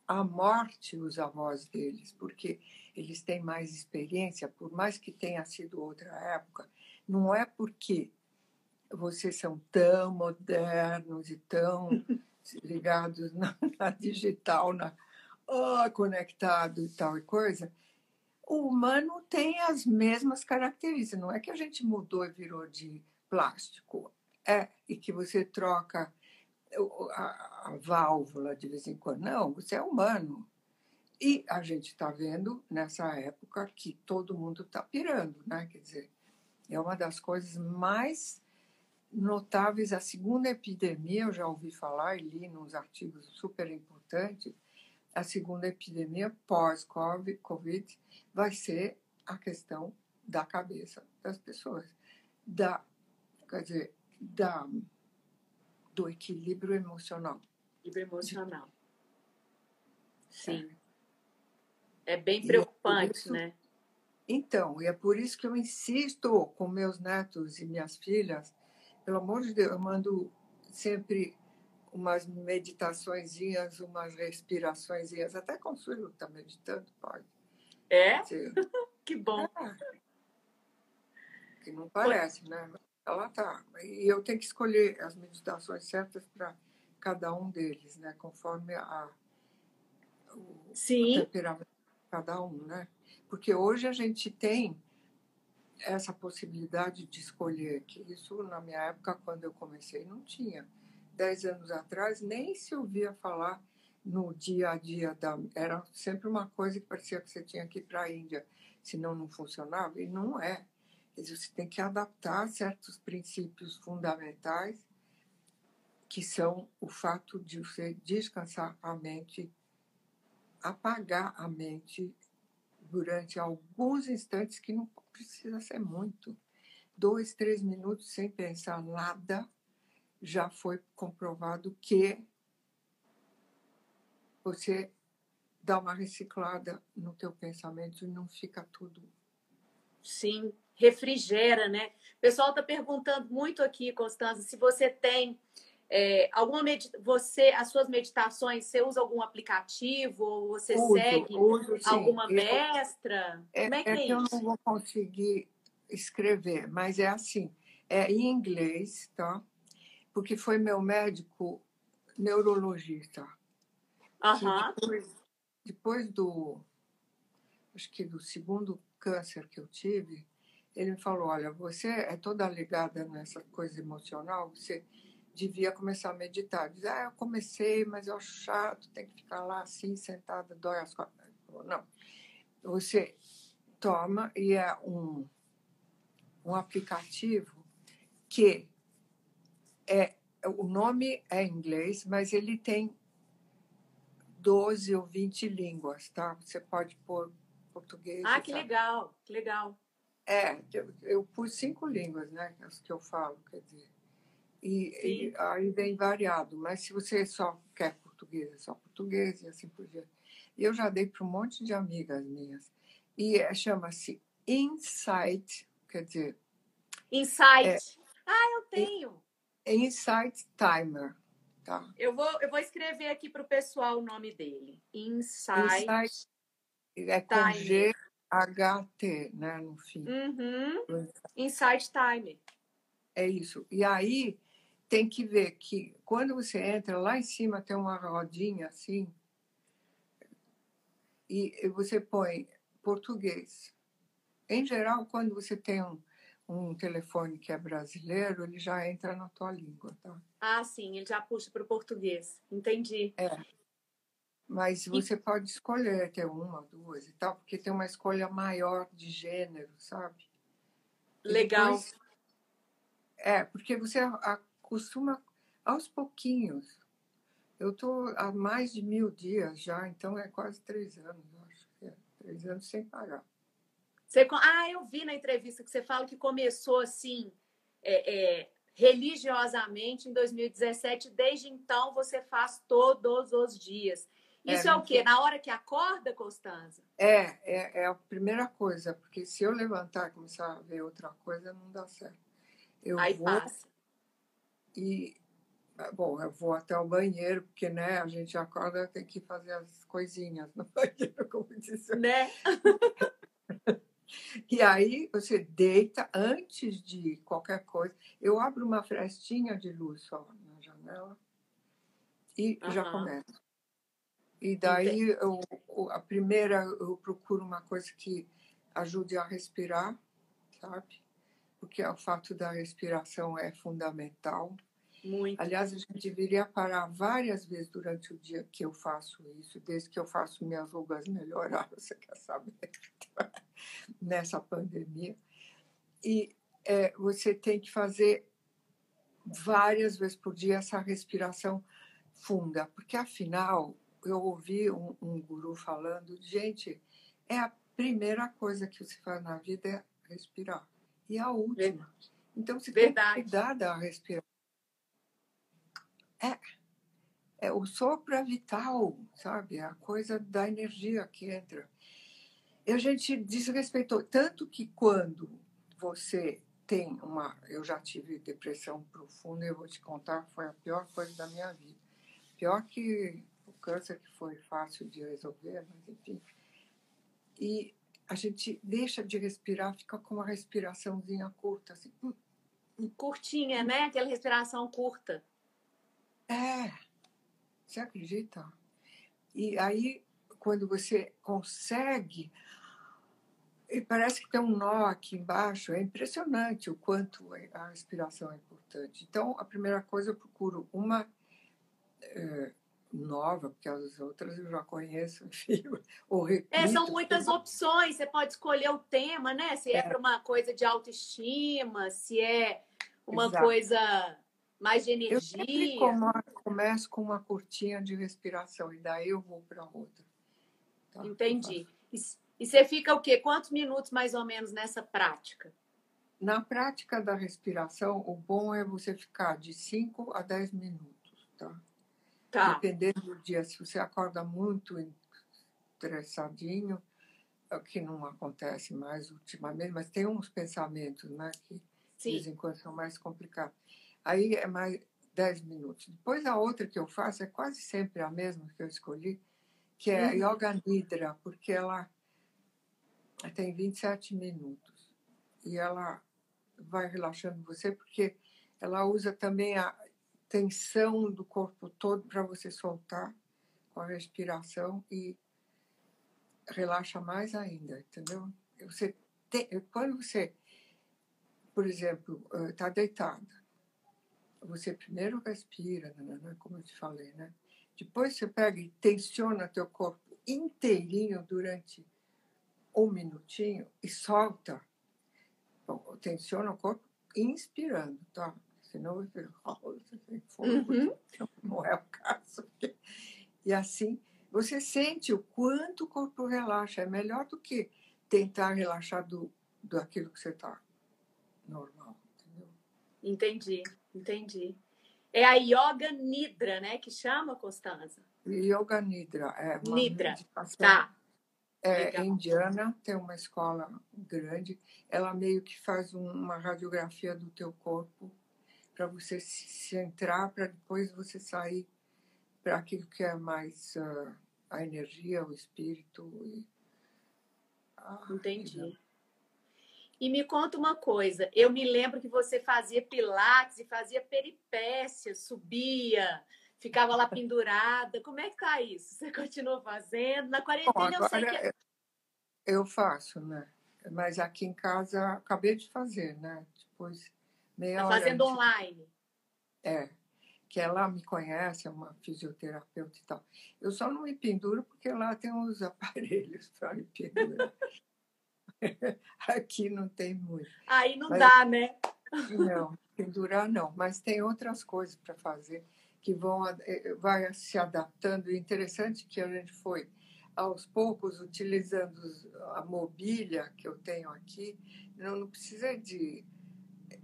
a morte os avós deles, porque eles têm mais experiência, por mais que tenha sido outra época, não é porque vocês são tão modernos e tão ligados na, na digital, na oh, conectado e tal e coisa, o humano tem as mesmas características. Não é que a gente mudou e virou de plástico é, e que você troca a, a válvula de vez em quando. Não, você é humano. E a gente está vendo nessa época que todo mundo está pirando, né? Quer dizer, é uma das coisas mais notáveis. A segunda epidemia, eu já ouvi falar e li nos artigos super importantes, a segunda epidemia pós-Covid vai ser a questão da cabeça das pessoas. Da, quer dizer, da, do equilíbrio emocional. Equilíbrio emocional. Sim. É, é bem é preocupante, é isso, né? Então, e é por isso que eu insisto com meus netos e minhas filhas, pelo amor de Deus, eu mando sempre umas meditaçõezinhas, umas respiraçõezinhas, até consuelo está meditando, pode. É? que bom. É. Que não parece, né? Ela tá. E eu tenho que escolher as meditações certas para cada um deles, né? Conforme a, o, Sim. temperamento de cada um, né? Porque hoje a gente tem essa possibilidade de escolher, que isso na minha época, quando eu comecei, não tinha. Dez anos atrás, nem se ouvia falar no dia a dia da. Era sempre uma coisa que parecia que você tinha que ir para a Índia, senão não funcionava, e não é você tem que adaptar certos princípios fundamentais, que são o fato de você descansar a mente, apagar a mente durante alguns instantes, que não precisa ser muito. dois, três minutos sem pensar nada, já foi comprovado que você dá uma reciclada no teu pensamento e não fica tudo. Sim, refrigera, né? O pessoal está perguntando muito aqui, Constança, se você tem é, alguma você as suas meditações, você usa algum aplicativo ou você uso, segue uso, alguma eu, mestra? É, Como é que é, é que isso? eu não vou conseguir escrever, mas é assim, é em inglês, tá? Porque foi meu médico neurologista. Uhum. Depois, depois do, acho que do segundo câncer que eu tive, ele me falou, olha, você é toda ligada nessa coisa emocional, você devia começar a meditar. Diz, ah, eu comecei, mas eu acho chato, tem que ficar lá assim, sentada, dói as costas. Não, você toma e é um um aplicativo que é o nome é em inglês, mas ele tem 12 ou 20 línguas, tá? Você pode pôr português. Ah, que legal, que legal. É, eu, eu pus cinco línguas, né? As que eu falo, quer dizer. E, e, aí vem variado, mas se você só quer português, é só português e assim por diante. E eu já dei para um monte de amigas minhas. E é, chama-se Insight quer dizer. Insight. É, ah, eu tenho. É Insight Timer. Tá? Eu, vou, eu vou escrever aqui para o pessoal o nome dele. Insight. Insight é com G-H-T, né, no fim. Uhum. Insight Timer. É isso. E aí tem que ver que quando você entra lá em cima tem uma rodinha assim e você põe português, em geral, quando você tem um, um telefone que é brasileiro, ele já entra na tua língua, tá? Ah, sim, ele já puxa para o português. Entendi. É. Mas você e... pode escolher ter uma, duas e tal, porque tem uma escolha maior de gênero, sabe? Legal. Depois, é, porque você acostuma aos pouquinhos. Eu estou há mais de mil dias já, então é quase três anos, acho que é. Três anos sem parar. Você, ah, eu vi na entrevista que você fala que começou assim, é, é, religiosamente em 2017. Desde então você faz todos os dias. Isso é, é o quê? Na hora que acorda, Constanza? É, é, é, a primeira coisa, porque se eu levantar e começar a ver outra coisa, não dá certo. Eu Aí vou passa. E, bom, eu vou até o banheiro, porque, né, a gente acorda, tem que fazer as coisinhas no banheiro, como disse. Né? E aí você deita antes de qualquer coisa. Eu abro uma frestinha de luz só na janela e uhum. já começo. E daí eu, a primeira eu procuro uma coisa que ajude a respirar, sabe? Porque o fato da respiração é fundamental. Muito. Aliás, a gente deveria parar várias vezes durante o dia que eu faço isso, desde que eu faço minhas rugas melhorar, você quer saber? Nessa pandemia. E é, você tem que fazer várias vezes por dia essa respiração funda, porque afinal, eu ouvi um, um guru falando, gente, é a primeira coisa que você faz na vida é respirar. E a última. Então, você Verdade. tem que cuidar da respiração é, é o sopro é vital, sabe? É a coisa da energia que entra. E a gente desrespeitou. Tanto que quando você tem uma. Eu já tive depressão profunda, eu vou te contar, foi a pior coisa da minha vida. Pior que câncer, que foi fácil de resolver, mas enfim. E a gente deixa de respirar, fica com uma respiraçãozinha curta, assim. Hum, hum. Curtinha, né? Aquela respiração curta. É, você acredita? E aí, quando você consegue, e parece que tem um nó aqui embaixo, é impressionante o quanto a respiração é importante. Então, a primeira coisa, eu procuro uma é, nova, porque as outras eu já conheço, enfim, ou repito. É, são muitas opções, você pode escolher o tema, né? Se é, é para uma coisa de autoestima, se é uma Exato. coisa mais de energia. Eu sempre começo com uma curtinha de respiração e daí eu vou para outra. Tá? Entendi. E, e você fica o quê? Quantos minutos mais ou menos nessa prática? Na prática da respiração, o bom é você ficar de 5 a 10 minutos, tá? Tá. Dependendo do dia, se você acorda muito estressadinho, é o que não acontece mais ultimamente, mas tem uns pensamentos, né, que de Sim. vez em quando são mais complicados. Aí é mais 10 minutos. Depois a outra que eu faço é quase sempre a mesma que eu escolhi, que é Uhum. Yoga Nidra, porque ela tem 27 minutos. E ela vai relaxando você, porque ela usa também a tensão do corpo todo para você soltar com a respiração e relaxa mais ainda, entendeu? Você quando você, por exemplo, está deitada, você primeiro respira, né, como eu te falei, né? Depois você pega e tensiona teu corpo inteirinho durante um minutinho e solta. Bom, tensiona o corpo inspirando, tá? Senão você Uhum. não é o caso. E assim, você sente o quanto o corpo relaxa. É melhor do que tentar relaxar do, do aquilo que você está normal, entendeu? Entendi, entendi. É a Yoga Nidra, né? Que chama, Constanza? Yoga Nidra é uma Nidra, Tá. é legal. indiana, tem uma escola grande. Ela meio que faz um- uma radiografia do teu corpo para você se centrar, para depois você sair para aquilo que é mais ah, a energia, o espírito. E, ah, Entendi. E me conta uma coisa, eu me lembro que você fazia pilates e fazia peripécias, subia, ficava lá pendurada. Como é que tá isso? Você continua fazendo? Na Bom, quarentena eu sei que é eu faço, né? Mas aqui em casa acabei de fazer, né? Depois meia tá hora fazendo antes- online. É, que ela me conhece, é uma fisioterapeuta e tal. Eu só não me penduro porque lá tem uns aparelhos para me pendurar. Aqui não tem muito. Aí não Mas- dá, né? Não, pendurar não, mas tem outras coisas para fazer que vão a- eh, vai se adaptando. E interessante que a gente foi aos poucos utilizando a mobília que eu tenho aqui. Não, não precisa de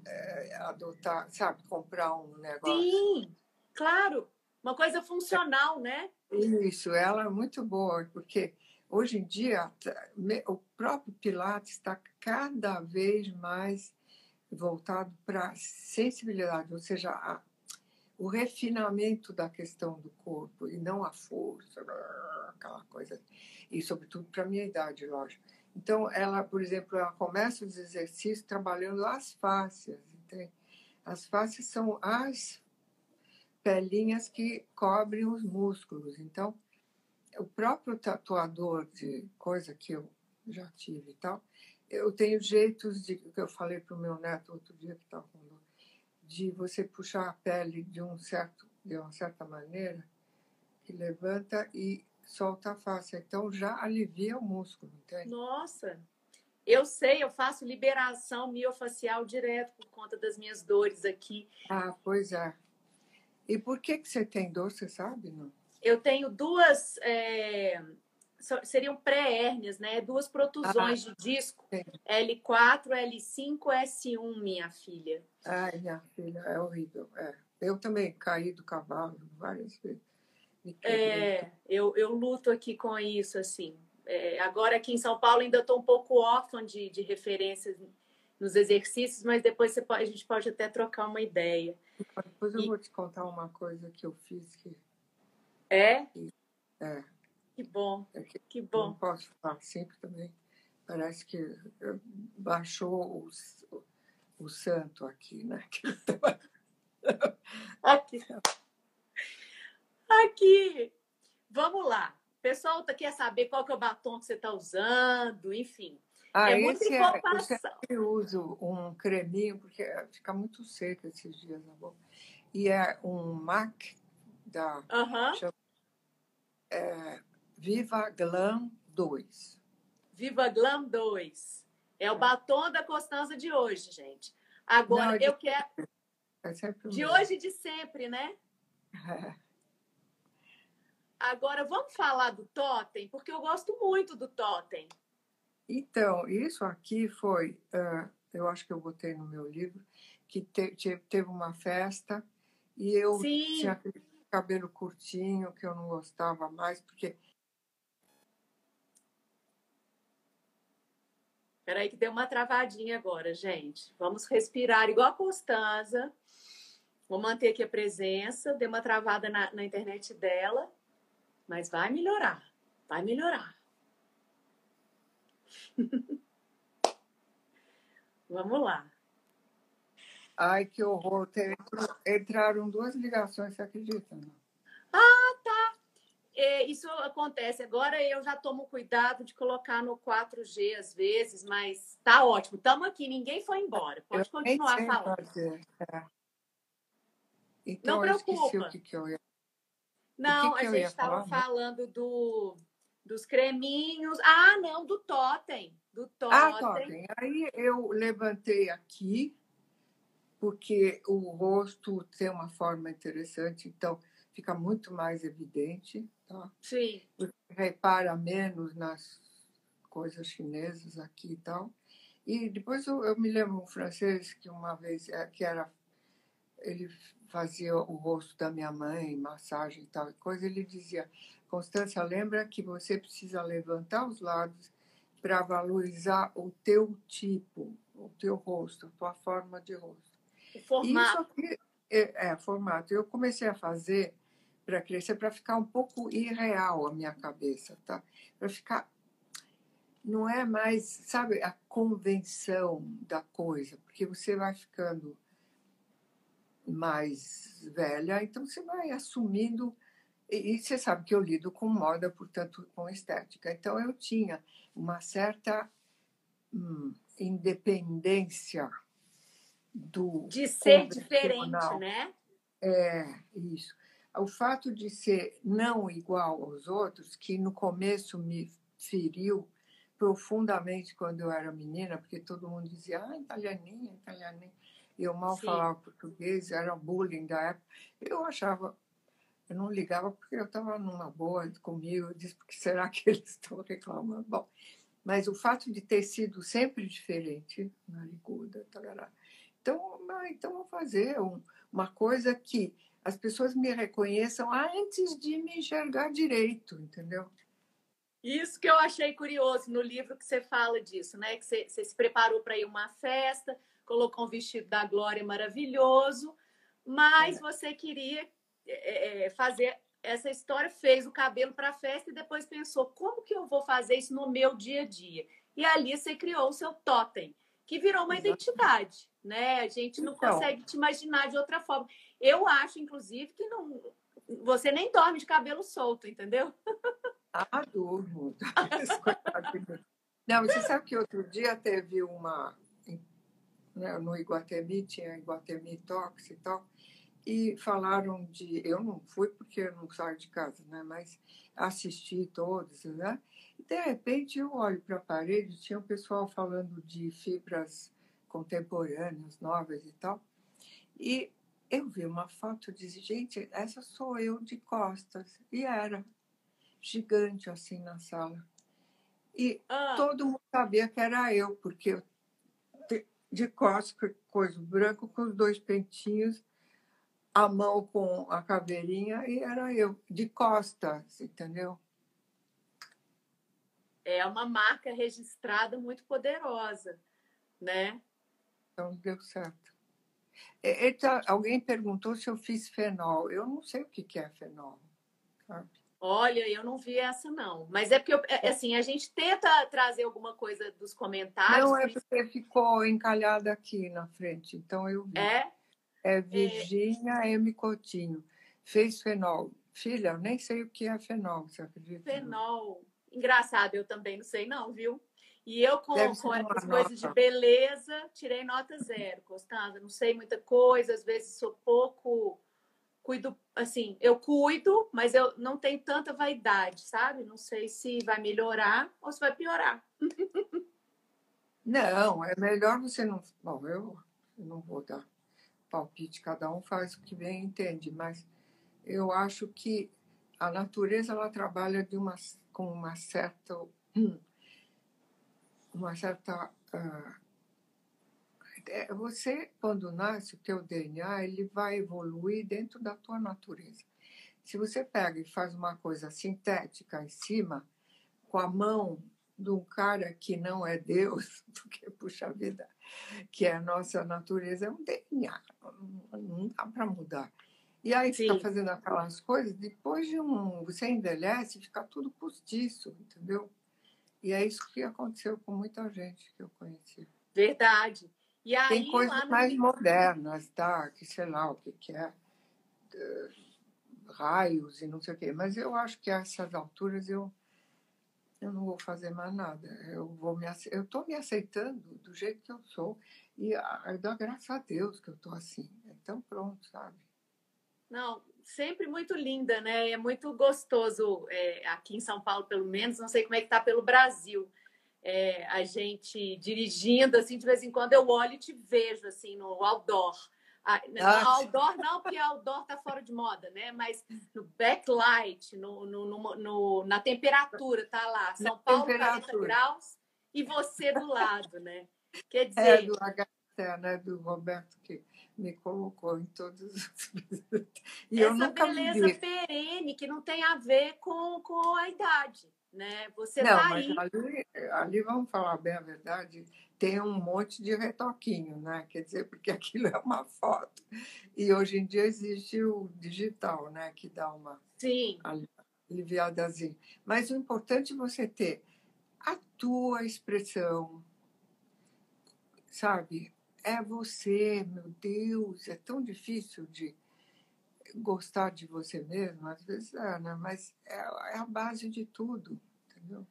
eh, adotar, sabe, comprar um negócio. Sim, claro. Uma coisa funcional, né? Isso, ela é muito boa, porque hoje em dia tá- o próprio Pilates está cada vez mais voltado para a sensibilidade, ou seja, a- o refinamento da questão do corpo e não a força, aquela coisa. E, sobretudo, para a minha idade, lógico. Então, ela, por exemplo, ela começa os exercícios trabalhando as fáscias, entende? As fáscias são as pelinhas que cobrem os músculos. Então, o próprio tatuador de coisa que eu já tive e tal, eu tenho jeitos de que eu falei para o meu neto outro dia que estava com de você puxar a pele de um certo de uma certa maneira que levanta e solta a face. Então já alivia o músculo, entende? Nossa, eu sei, eu faço liberação miofacial direto por conta das minhas dores aqui. Ah, pois é. E por que que você tem dor, você sabe, não? Eu tenho duas, é, seriam pré-hérnias, né? Duas protusões de disco, Sim. L4, L5, S1, minha filha. Ai, minha filha, é horrível. É. Eu também caí do cavalo várias vezes. É, eu, eu luto aqui com isso, assim. É, agora aqui em São Paulo ainda estou um pouco órfã de, de referências nos exercícios, mas depois pode- a gente pode até trocar uma ideia. Depois eu E- vou te contar uma coisa que eu fiz que É? é, Que bom, é que que não bom. posso falar sempre também. Parece que baixou o, o santo aqui, né? Aqui. Aqui. Vamos lá. O pessoal tá- quer saber qual que é o batom que você está usando, enfim. Ah, é muita é, eu informação. sempre uso um creminho, porque fica muito seco esses dias na boca. E é um MAC da Aham. Viva Glam 2. Viva Glam 2. É o batom da Constança de hoje, gente. Agora, Não, é de- eu quero. É De hoje e de sempre, né? É. Agora, vamos falar do totem, porque eu gosto muito do totem. Então, isso aqui foi. ah, eu acho que eu botei no meu livro, que te, teve uma festa e eu Sim. tinha cabelo curtinho que eu não gostava mais, porque. Peraí, que deu uma travadinha agora, gente. Vamos respirar igual a Constanza. Vou manter aqui a presença. Deu uma travada na, na internet dela, mas vai melhorar. Vai melhorar. Vamos lá. Ai, que horror. Entraram duas ligações, você acredita? Não? Ah, tá. É, isso acontece. Agora eu já tomo cuidado de colocar no 4G às vezes, mas tá ótimo. Estamos aqui, ninguém foi embora. Pode eu continuar falando. Fazer. É. Então, Não preocupa. o que, que eu ia... Não, que que a gente estava falando do, dos creminhos. Ah, não, do totem. Do totem. Ah, totem. Aí eu levantei aqui, porque o rosto tem uma forma interessante, então fica muito mais evidente. Tá? Sim. Você repara menos nas coisas chinesas aqui e tal. E depois eu, eu me lembro um francês que uma vez, é, que era, ele fazia o rosto da minha mãe, massagem e tal coisa, ele dizia, Constância, lembra que você precisa levantar os lados para valorizar o teu tipo, o teu rosto, a tua forma de rosto. O formato. Aqui é, é formato. Eu comecei a fazer para crescer, para ficar um pouco irreal a minha cabeça, tá? Para ficar não é mais, sabe, a convenção da coisa, porque você vai ficando mais velha, então você vai assumindo. E, e você sabe que eu lido com moda, portanto, com estética. Então eu tinha uma certa hum, independência do. De ser diferente, né? É, isso. O fato de ser não igual aos outros, que no começo me feriu profundamente quando eu era menina, porque todo mundo dizia, ah, italianinha, italianinha eu mal Sim. falava português, era bullying da época. Eu achava, eu não ligava porque eu estava numa boa comigo, eu disse, porque será que eles estão reclamando? Bom, mas o fato de ter sido sempre diferente, nariguda, tarará. Então, ah, então vou fazer um, uma coisa que as pessoas me reconheçam antes de me enxergar direito, entendeu? Isso que eu achei curioso no livro que você fala disso, né? Que você, você se preparou para ir uma festa, colocou um vestido da Glória maravilhoso, mas é. você queria é, é, fazer essa história, fez o cabelo para a festa e depois pensou como que eu vou fazer isso no meu dia a dia. E ali você criou o seu totem, que virou uma Exatamente. identidade, né? A gente não então, consegue te imaginar de outra forma. Eu acho, inclusive, que não, você nem dorme de cabelo solto, entendeu? Ah, durmo. Não, você sabe que outro dia teve uma né, no Iguatemi, tinha Iguatemi Talks e tal, e falaram de. Eu não fui porque eu não saio de casa, né, mas assisti todos, né? E de repente eu olho para a parede, tinha o um pessoal falando de fibras contemporâneas, novas e tal, e eu vi uma foto e disse, gente, essa sou eu de costas. E era gigante assim na sala. E ah. todo mundo sabia que era eu, porque eu de costas, coisa branco, com os dois pentinhos, a mão com a caveirinha, e era eu, de costas, entendeu? É uma marca registrada muito poderosa, né? Então deu certo. Eita, alguém perguntou se eu fiz fenol. Eu não sei o que é fenol. Sabe? Olha, eu não vi essa não. Mas é porque, eu, é, assim, a gente tenta trazer alguma coisa dos comentários. Não, é porque ficou encalhada aqui na frente, então eu vi. É? É Virgínia é... M. Coutinho. Fez fenol. Filha, eu nem sei o que é fenol, você acredita? Fenol. Engraçado, eu também não sei não, viu? E eu, com, com essas coisas de beleza, tirei nota zero, Constanza. Não sei muita coisa, às vezes sou pouco cuido, assim, eu cuido, mas eu não tenho tanta vaidade, sabe? Não sei se vai melhorar ou se vai piorar. Não, é melhor você não. Bom, eu não vou dar palpite, cada um faz o que bem entende, mas eu acho que a natureza ela trabalha de uma, com uma certa uma certa uh, você, quando nasce, o teu DNA ele vai evoluir dentro da tua natureza. Se você pega e faz uma coisa sintética em cima, com a mão de um cara que não é Deus, porque, puxa vida, que é a nossa natureza, é um DNA, não dá para mudar. E aí Sim. fica fazendo aquelas coisas, depois de um. Você envelhece, fica tudo postiço, entendeu? E é isso que aconteceu com muita gente que eu conheci. Verdade. E aí, Tem coisas mais no... modernas, tá? Que sei lá o que, que é. raios e não sei o quê. Mas eu acho que a essas alturas eu, eu não vou fazer mais nada. Eu vou me eu estou me aceitando do jeito que eu sou. E eu dou graças a Deus que eu estou assim. Então pronto, sabe? Não, sempre muito linda, né? É muito gostoso é, aqui em São Paulo, pelo menos. Não sei como é que tá pelo Brasil é, a gente dirigindo, assim, de vez em quando eu olho e te vejo, assim, no outdoor. Ah, no outdoor não, porque outdoor tá fora de moda, né? Mas no backlight, no, no, no, no na temperatura, tá lá. São Paulo, 40 graus, e você do lado, né? Quer é, dizer... É do HT, né? Do Roberto, que me colocou em todos os... e Essa eu nunca beleza perene, que não tem a ver com, com a idade né? Você Não, tá mas ali, ali, vamos falar bem a verdade, tem um monte de retoquinho, né? Quer dizer, porque aquilo é uma foto. E hoje em dia existe o digital, né? Que dá uma Sim. aliviadazinha. Mas o importante é você ter a tua expressão, sabe? É você, meu Deus, é tão difícil de gostar de você mesmo, às vezes é, né? Mas é, é a base de tudo, entendeu?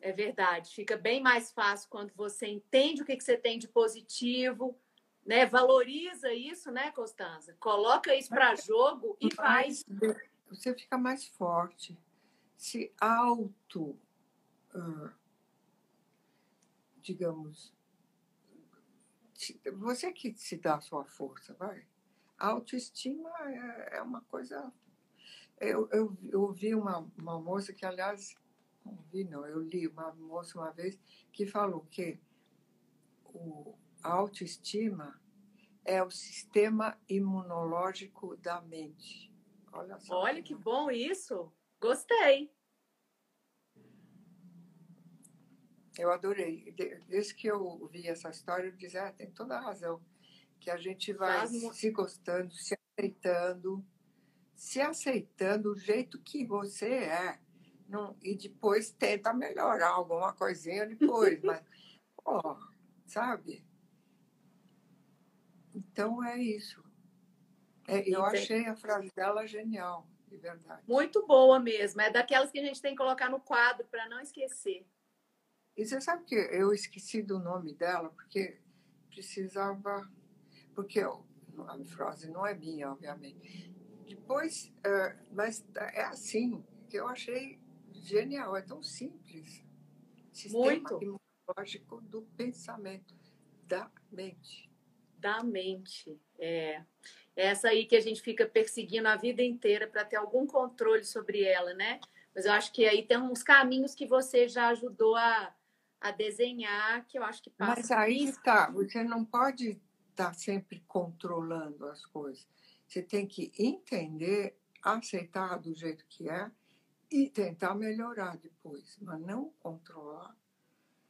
É verdade. Fica bem mais fácil quando você entende o que, que você tem de positivo, né? Valoriza isso, né, Constanza? Coloca isso para jogo e faz. Você fica mais forte, se auto, uh, digamos, você que se dá a sua força, vai. A autoestima é, é uma coisa. Eu, eu, eu ouvi uma, uma moça que, aliás, não vi, não, eu li uma moça uma vez que falou que o, a autoestima é o sistema imunológico da mente. Olha só. Olha que bom isso! Gostei. Eu adorei. Desde que eu vi essa história, eu disse, ah, tem toda a razão que a gente vai se gostando, se aceitando, se aceitando do jeito que você é. Não, e depois tenta melhorar alguma coisinha depois, mas, ó, sabe? Então é isso. É, eu achei a frase dela genial, de verdade. Muito boa mesmo. É daquelas que a gente tem que colocar no quadro para não esquecer. E você sabe que eu esqueci do nome dela, porque precisava porque a frase não é minha, obviamente. Depois, uh, mas é assim, que eu achei genial, é tão simples. Sistema Muito. imunológico do pensamento, da mente. Da mente, é. Essa aí que a gente fica perseguindo a vida inteira para ter algum controle sobre ela, né? Mas eu acho que aí tem uns caminhos que você já ajudou a, a desenhar, que eu acho que passa. Mas aí está, você não pode estar sempre controlando as coisas. Você tem que entender, aceitar do jeito que é e tentar melhorar depois, mas não controlar.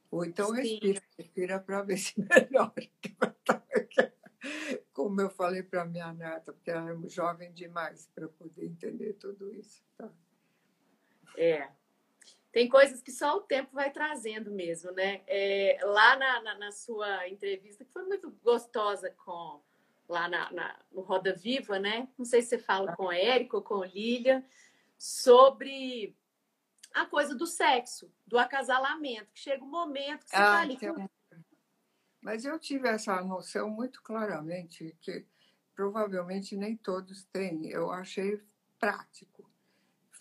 Ou então Sim. respira, respira para ver se melhora. Como eu falei para minha neta, porque ela é jovem demais para poder entender tudo isso. Tá? É, tem coisas que só o tempo vai trazendo mesmo, né? É, lá na, na, na, sua entrevista, que foi muito gostosa com lá na, na, no Roda Viva, né? Não sei se você fala com o Érico ou com o Lília, sobre a coisa do sexo, do acasalamento, que chega um momento que você está ah, ali. Mas eu tive essa noção muito claramente, que provavelmente nem todos têm. Eu achei prático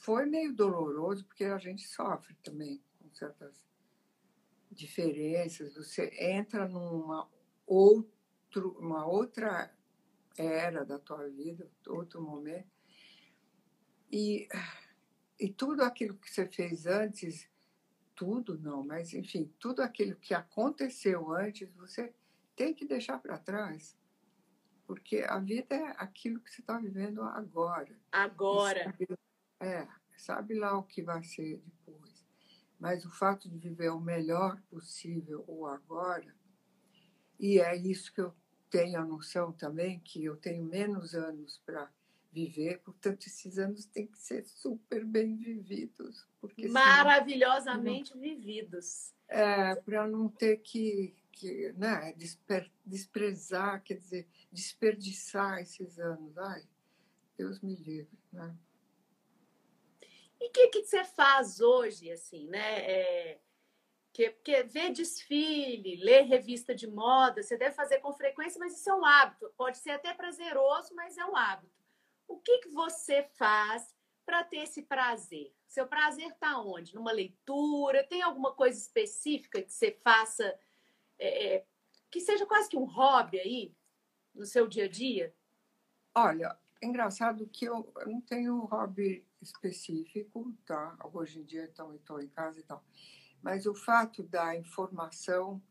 foi meio doloroso, porque a gente sofre também com certas diferenças. Você entra numa outro, uma outra era da tua vida, outro momento. E, e tudo aquilo que você fez antes, tudo não, mas enfim, tudo aquilo que aconteceu antes, você tem que deixar para trás. Porque a vida é aquilo que você está vivendo agora. Agora. Sabe, é, sabe lá o que vai ser depois. Mas o fato de viver o melhor possível o agora, e é isso que eu tenho a noção também, que eu tenho menos anos para viver, portanto, esses anos têm que ser super bem vividos. Porque Maravilhosamente senão, vividos. É, para não ter que, que né, desper, desprezar, quer dizer, desperdiçar esses anos. Ai, Deus me livre, né? E o que, que você faz hoje, assim, né? É, que, que ver desfile, ler revista de moda, você deve fazer com frequência, mas isso é um hábito. Pode ser até prazeroso, mas é um hábito. O que, que você faz para ter esse prazer? Seu prazer está onde? Numa leitura? Tem alguma coisa específica que você faça é, é, que seja quase que um hobby aí no seu dia a dia? Olha, é engraçado que eu, eu não tenho hobby específico, tá? Hoje em dia, estou em casa e tal. Mas o fato da informação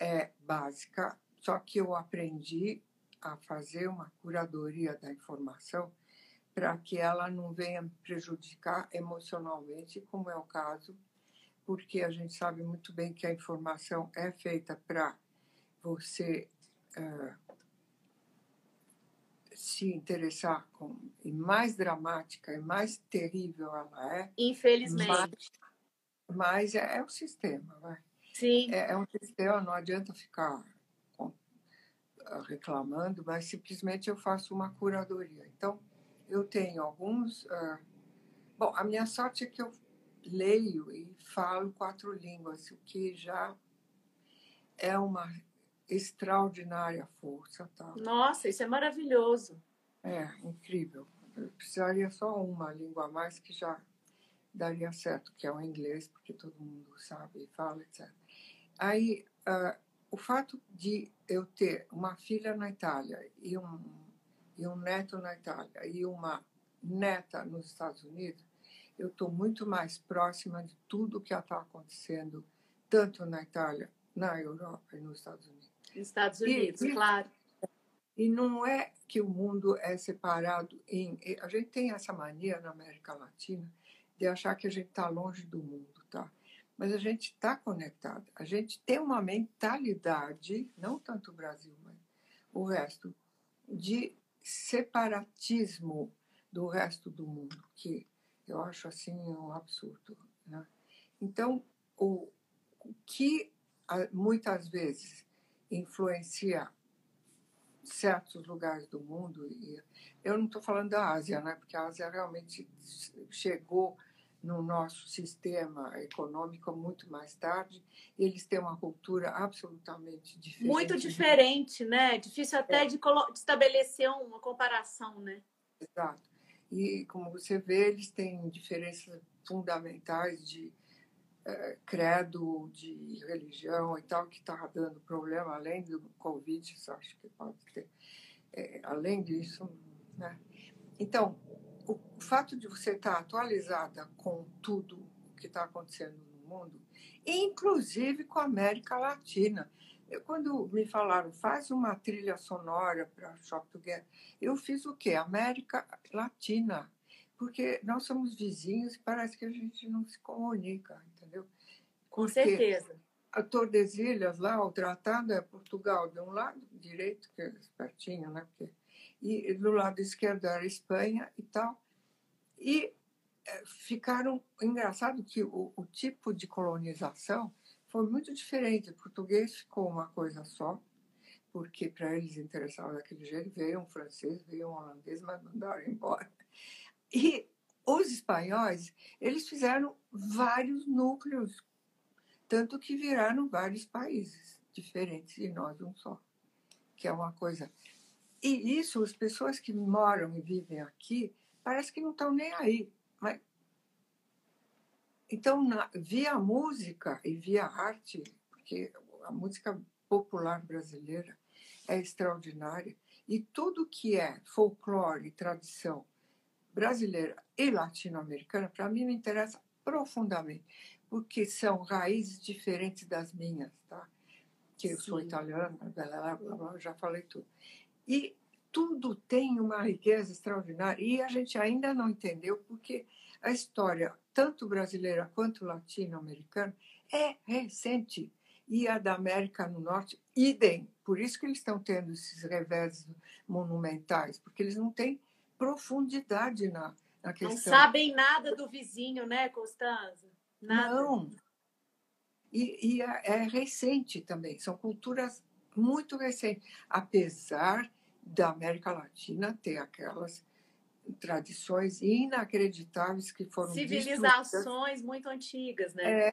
é básica, só que eu aprendi a fazer uma curadoria da informação para que ela não venha prejudicar emocionalmente, como é o caso, porque a gente sabe muito bem que a informação é feita para você uh, se interessar com e mais dramática e mais terrível ela é. Infelizmente. Mas é, é o sistema, vai. Sim. É, é um sistema, não adianta ficar reclamando, mas simplesmente eu faço uma curadoria. Então, eu tenho alguns. Uh, bom, a minha sorte é que eu leio e falo quatro línguas, o que já é uma extraordinária força. Tá? Nossa, isso é maravilhoso. É, incrível. Eu precisaria só uma língua a mais que já daria certo, que é o inglês, porque todo mundo sabe e fala, etc. Aí, uh, o fato de eu ter uma filha na Itália e um, e um neto na Itália e uma neta nos Estados Unidos, eu estou muito mais próxima de tudo que está acontecendo, tanto na Itália, na Europa e nos Estados Unidos. Estados Unidos, e, claro. E não é que o mundo é separado em. A gente tem essa mania na América Latina de achar que a gente está longe do mundo, tá? mas a gente está conectado. A gente tem uma mentalidade, não tanto o Brasil, mas o resto, de separatismo do resto do mundo, que eu acho assim um absurdo. Né? Então, o, o que muitas vezes influencia certos lugares do mundo, e eu não estou falando da Ásia, né? porque a Ásia realmente chegou no nosso sistema econômico muito mais tarde. Eles têm uma cultura absolutamente diferente. Muito diferente, né? Difícil até é. de, de, estabelecer uma comparação, né? Exato. E como você vê, eles têm diferenças fundamentais de é, credo, de religião e tal, que está dando problema, além do Covid, acho que pode ter. É, além disso, né? Então, o fato de você estar atualizada com tudo o que está acontecendo no mundo, inclusive com a América Latina. Eu, quando me falaram, faz uma trilha sonora para Shop Together, eu fiz o quê? América Latina. Porque nós somos vizinhos e parece que a gente não se comunica? Com certeza. A Tordesilhas, lá, o tratado é Portugal de um lado direito, que é pertinho, né? Porque e do lado esquerdo era Espanha e tal. E é, ficaram. Engraçado que o, o tipo de colonização foi muito diferente. O português ficou uma coisa só, porque para eles interessava daquele jeito. Veio um francês, veio um holandês, mas mandaram embora. E os espanhóis, eles fizeram vários núcleos, tanto que viraram vários países diferentes e nós um só, que é uma coisa e isso, as pessoas que moram e vivem aqui, parece que não estão nem aí. Mas... Então, na, via música e via arte, porque a música popular brasileira é extraordinária, e tudo que é folclore e tradição brasileira e latino-americana, para mim, me interessa profundamente, porque são raízes diferentes das minhas. Tá? que eu sou italiana, já falei tudo. E tudo tem uma riqueza extraordinária e a gente ainda não entendeu porque a história, tanto brasileira quanto latino-americana, é recente. E a da América do Norte, idem. Por isso que eles estão tendo esses revés monumentais, porque eles não têm profundidade na, na questão. Não sabem nada do vizinho, né, Constanza? Nada. Não. E, e é, é recente também, são culturas muito recentes, apesar da América Latina ter aquelas tradições inacreditáveis que foram civilizações muito antigas, né? É,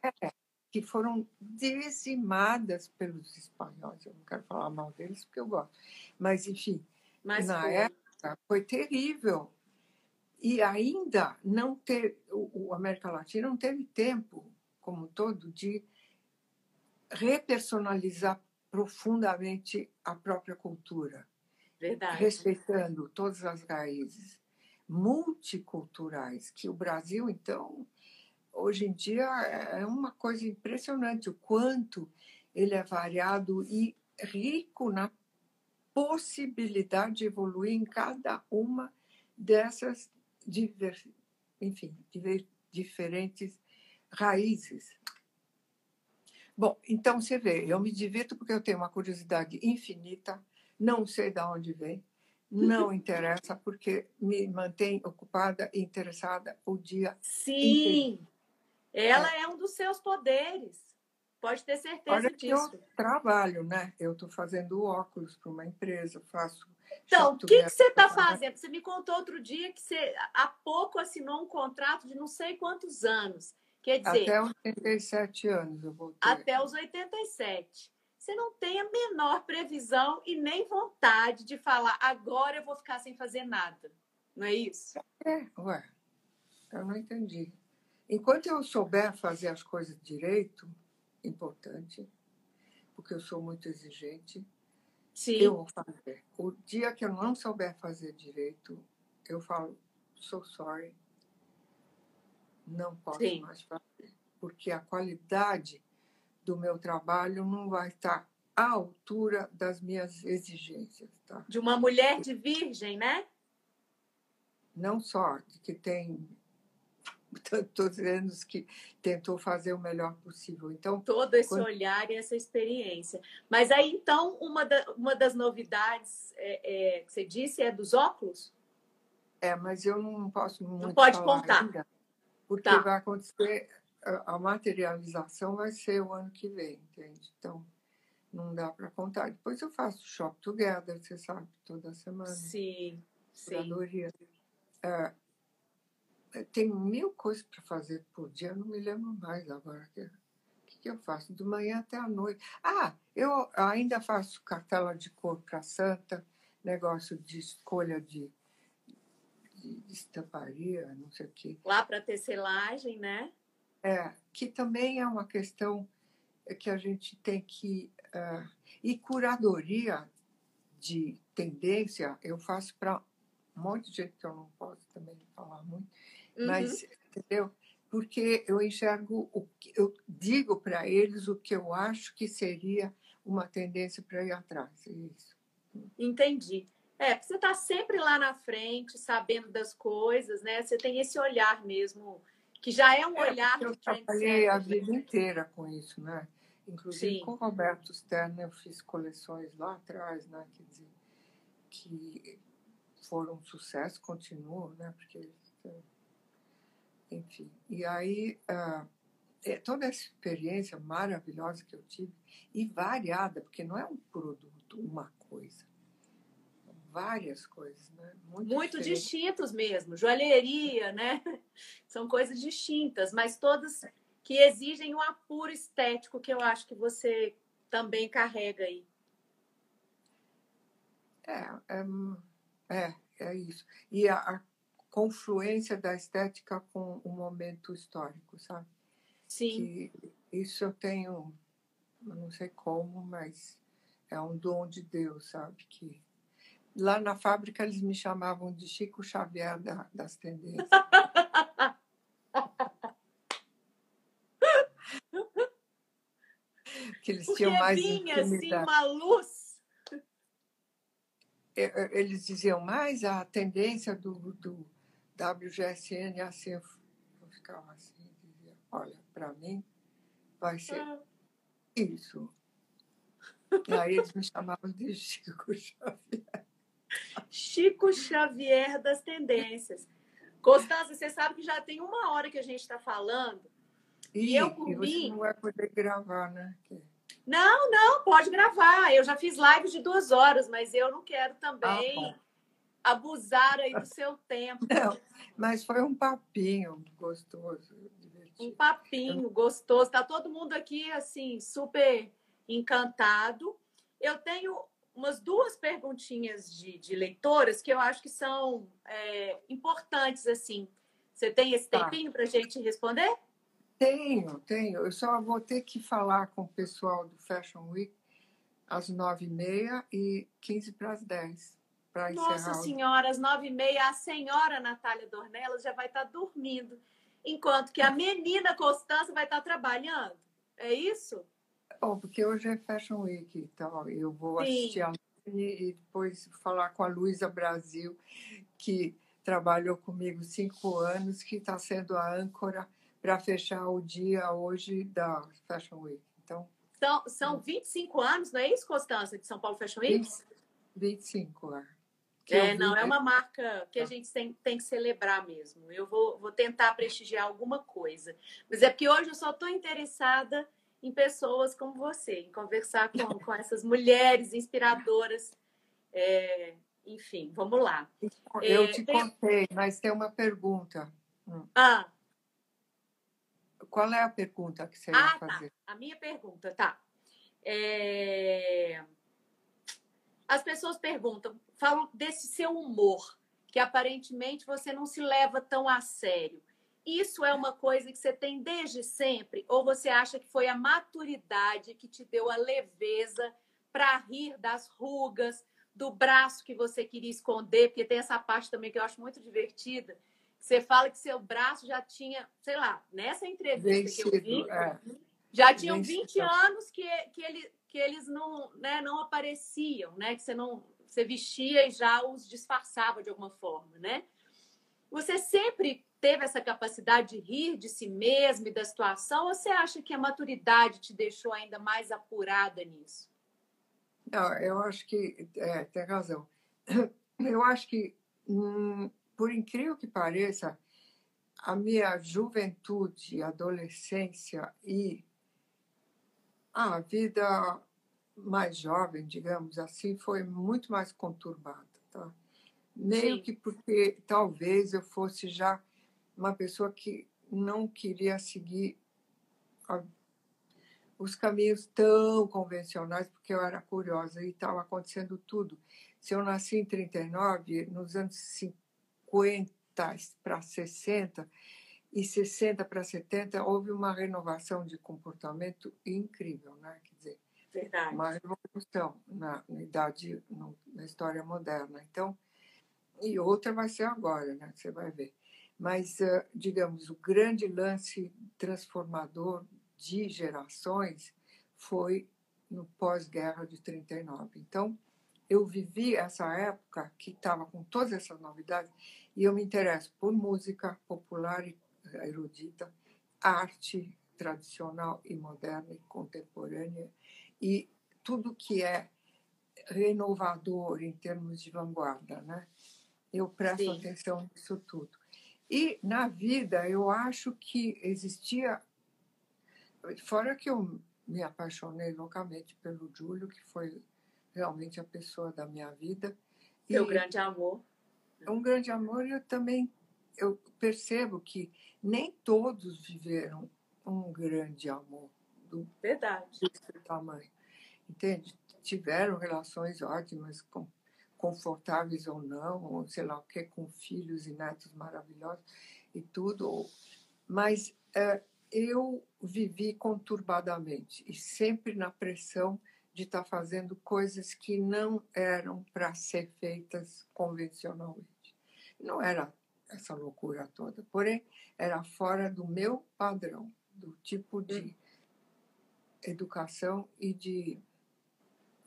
que foram dizimadas pelos espanhóis. Eu não quero falar mal deles porque eu gosto, mas enfim, mas na foi. época foi terrível e ainda não ter o, o América Latina não teve tempo como um todo de repersonalizar profundamente a própria cultura. Verdade. Respeitando todas as raízes multiculturais, que o Brasil, então, hoje em dia é uma coisa impressionante o quanto ele é variado e rico na possibilidade de evoluir em cada uma dessas enfim, diferentes raízes. Bom, então você vê, eu me divirto porque eu tenho uma curiosidade infinita, não sei de onde vem, não interessa, porque me mantém ocupada e interessada o dia Sim, inteiro. ela é. é um dos seus poderes. Pode ter certeza Olha disso. eu trabalho, né? Eu estou fazendo óculos para uma empresa, faço. Então, o que, que você está fazendo? Você me contou outro dia que você há pouco assinou um contrato de não sei quantos anos. Quer dizer, até os 87 anos eu vou ter. Até os 87. Você não tem a menor previsão e nem vontade de falar, agora eu vou ficar sem fazer nada. Não é isso? É, ué. Eu não entendi. Enquanto eu souber fazer as coisas direito, importante, porque eu sou muito exigente, Sim. eu vou fazer. O dia que eu não souber fazer direito, eu falo, sou sorry, não posso Sim. mais fazer, porque a qualidade do meu trabalho não vai estar à altura das minhas exigências. Tá? De uma mulher de virgem, né? Não só, de que tem tantos anos que tentou fazer o melhor possível. Então todo esse quando... olhar e essa experiência. Mas aí então uma, da, uma das novidades é, é, que você disse é dos óculos. É, mas eu não posso muito não pode contar. Ainda, porque tá. vai acontecer, a materialização vai ser o ano que vem, entende? Então, não dá para contar. Depois eu faço shop together, você sabe, toda semana. Sim, sim. É, tem mil coisas para fazer por dia, não me lembro mais agora. O que, que eu faço? De manhã até a noite. Ah, eu ainda faço cartela de cor para santa, negócio de escolha de de estamparia, não sei o quê. Lá para tecelagem, né? É, que também é uma questão que a gente tem que. Uh, e curadoria de tendência, eu faço para um monte de gente que eu não posso também falar muito, uhum. mas, entendeu? Porque eu enxergo, o eu digo para eles o que eu acho que seria uma tendência para ir atrás. É isso. Entendi. É, você está sempre lá na frente, sabendo das coisas, né? Você tem esse olhar mesmo, que já é um é, olhar eu trabalhei a vida inteira com isso, né? Inclusive Sim. com o Roberto Stern, eu fiz coleções lá atrás, né? Quer dizer, que foram um sucesso, continuam, né? Porque, enfim. E aí, uh, toda essa experiência maravilhosa que eu tive, e variada, porque não é um produto, uma coisa várias coisas, né? Muito, Muito distintos mesmo. Joalheria, né? São coisas distintas, mas todas que exigem um apuro estético que eu acho que você também carrega aí. É, é, é, é isso. E a, a confluência da estética com o momento histórico, sabe? Sim. Que isso eu tenho, eu não sei como, mas é um dom de Deus, sabe? Que Lá na fábrica eles me chamavam de Chico Xavier da, das tendências. que eles Porque tinham mais vinha assim uma luz. É, é, Eles diziam mais a tendência do, do WGSN assim, eu eu ficava assim, dizia, olha, para mim vai ser Ah, isso. E aí eles me chamavam de Chico Xavier. Chico Xavier das tendências. Constança, você sabe que já tem uma hora que a gente está falando. E eu, por e você mim- não vai poder gravar, né? Não, não, pode gravar. Eu já fiz lives de duas horas, mas eu não quero também Ah. Abusar aí do seu tempo. Não, mas foi um papinho gostoso, Um divertido. papinho gostoso. Tá todo mundo aqui, assim, super encantado. Eu tenho umas duas perguntinhas de, de leitoras que eu acho que são é, importantes, assim. Você tem esse Tá. tempinho para gente responder? Tenho, tenho. Eu só vou ter que falar com o pessoal do Fashion Week às nove e meia e quinze para as dez, para Nossa encerrar. o- Senhora, às nove e meia, a senhora Natália Dornelas já vai estar dormindo, enquanto que a menina Constança vai estar trabalhando. É isso? Bom, porque hoje é Fashion Week e tal. Eu vou Sim. assistir a e depois falar com a Luísa Brasil, que trabalhou comigo cinco anos, que está sendo a âncora para fechar o dia hoje da Fashion Week. Então, São, são 25 anos, não é isso, Constança, de São Paulo Fashion Week? 20, 25, é. Que É, não, é uma marca que a Tá. gente tem, tem que celebrar mesmo. Eu vou, vou tentar prestigiar alguma coisa. Mas é porque hoje eu só estou interessada em pessoas como você, em conversar com, com essas mulheres inspiradoras. É, enfim, vamos lá. Eu É, te tem- contei, mas tem uma pergunta. Ah, Qual é a pergunta que você ia Ah, tá. fazer? A minha pergunta, tá. É, As pessoas perguntam, falam desse seu humor, que aparentemente você não se leva tão a sério. Isso é uma coisa que você tem desde sempre? Ou você acha que foi a maturidade que te deu a leveza para rir das rugas, do braço que você queria esconder? Porque tem essa parte também que eu acho muito divertida. Você fala que seu braço já tinha, sei lá, nessa entrevista que eu vi, Vencido, é. já tinham Vencido. 20 anos que, que, ele, que eles não, né, não apareciam, né? Que você não você vestia e já os disfarçava de alguma forma, né? Você sempre teve essa capacidade de rir de si mesmo e da situação, ou você acha que a maturidade te deixou ainda mais apurada nisso? Não, eu acho que é, tem razão. Eu acho que, hum, por incrível que pareça, a minha juventude, adolescência e a vida mais jovem, digamos assim, foi muito mais conturbada. Tá? Meio Sim. que porque talvez eu fosse já uma pessoa que não queria seguir a- os caminhos tão convencionais, porque eu era curiosa e estava acontecendo tudo. Se eu nasci em 39, nos anos 50 para 60 e 60 para 70, houve uma renovação de comportamento incrível, né? Quer dizer, Verdade. uma revolução na, na idade, no- na história moderna. Então, e outra vai ser agora, né? Você vai ver. Mas, eh, digamos, o grande lance transformador de gerações foi no pós-guerra de 39. Então, eu vivi essa época que estava com todas essas novidades e eu me interesso por música popular e eh, erudita, arte tradicional e moderna e contemporânea e tudo que é renovador em termos de vanguarda, né? Eu presto Sim. atenção nisso tudo. E na vida eu acho que existia, fora que eu me apaixonei loucamente pelo Júlio, que foi realmente a pessoa da minha vida. Seu e grande amor. é um grande amor e eu também eu percebo que nem todos viveram um grande amor do Verdade. desse tamanho. Entende? Tiveram relações ótimas, com, confortáveis ou não, ou sei lá o que, com filhos e netos maravilhosos e tudo. Mas é, eu vivi conturbadamente e sempre na pressão de estar fazendo coisas que não eram para ser feitas convencionalmente. Não era essa loucura toda, porém era fora do meu padrão, do tipo de educação e de,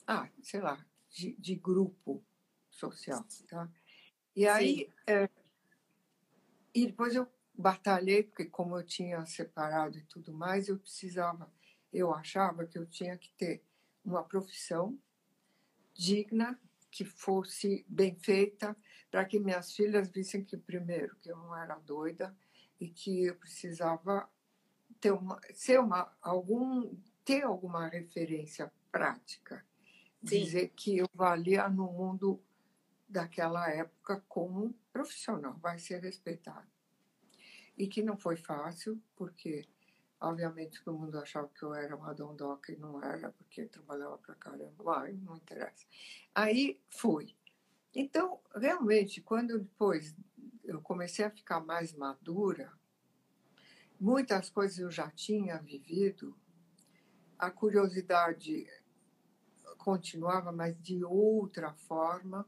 ah, sei lá, de, de grupo social, tá? E aí, é, e depois eu batalhei, porque como eu tinha separado e tudo mais, eu precisava, eu achava que eu tinha que ter uma profissão digna, que fosse bem feita, para que minhas filhas vissem que, primeiro, que eu não era doida e que eu precisava ter uma, ser uma, algum, ter alguma referência prática. Sim. Dizer que eu valia no mundo daquela época como profissional, vai ser respeitado. E que não foi fácil, porque, obviamente, todo mundo achava que eu era uma dondoca e não era, porque eu trabalhava pra caramba. Ai, não interessa. Aí fui. Então, realmente, quando depois eu comecei a ficar mais madura, muitas coisas eu já tinha vivido, a curiosidade continuava, mas de outra forma,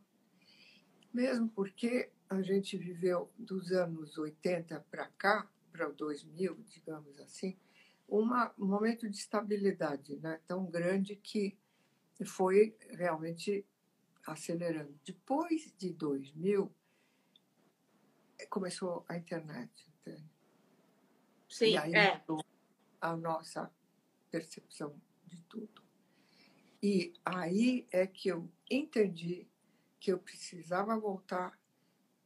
mesmo porque a gente viveu dos anos 80 para cá, para o 2000, digamos assim, uma, um momento de estabilidade né, tão grande que foi realmente acelerando. Depois de 2000, começou a internet. Entende? Sim, e aí é. a nossa percepção de tudo. E aí é que eu entendi que eu precisava voltar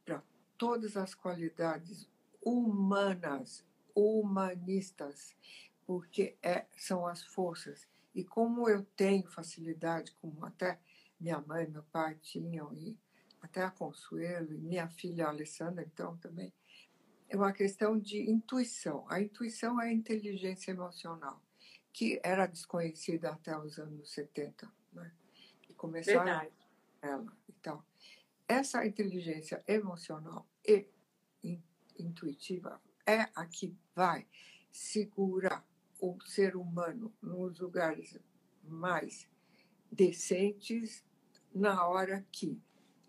para todas as qualidades humanas, humanistas, porque é, são as forças. E como eu tenho facilidade, como até minha mãe meu pai tinham, e até a Consuelo, e minha filha Alessandra, então, também, é uma questão de intuição. A intuição é a inteligência emocional, que era desconhecida até os anos 70, né? E começaram Verdade. ela. Então, essa inteligência emocional e intuitiva é a que vai segurar o ser humano nos lugares mais decentes na hora que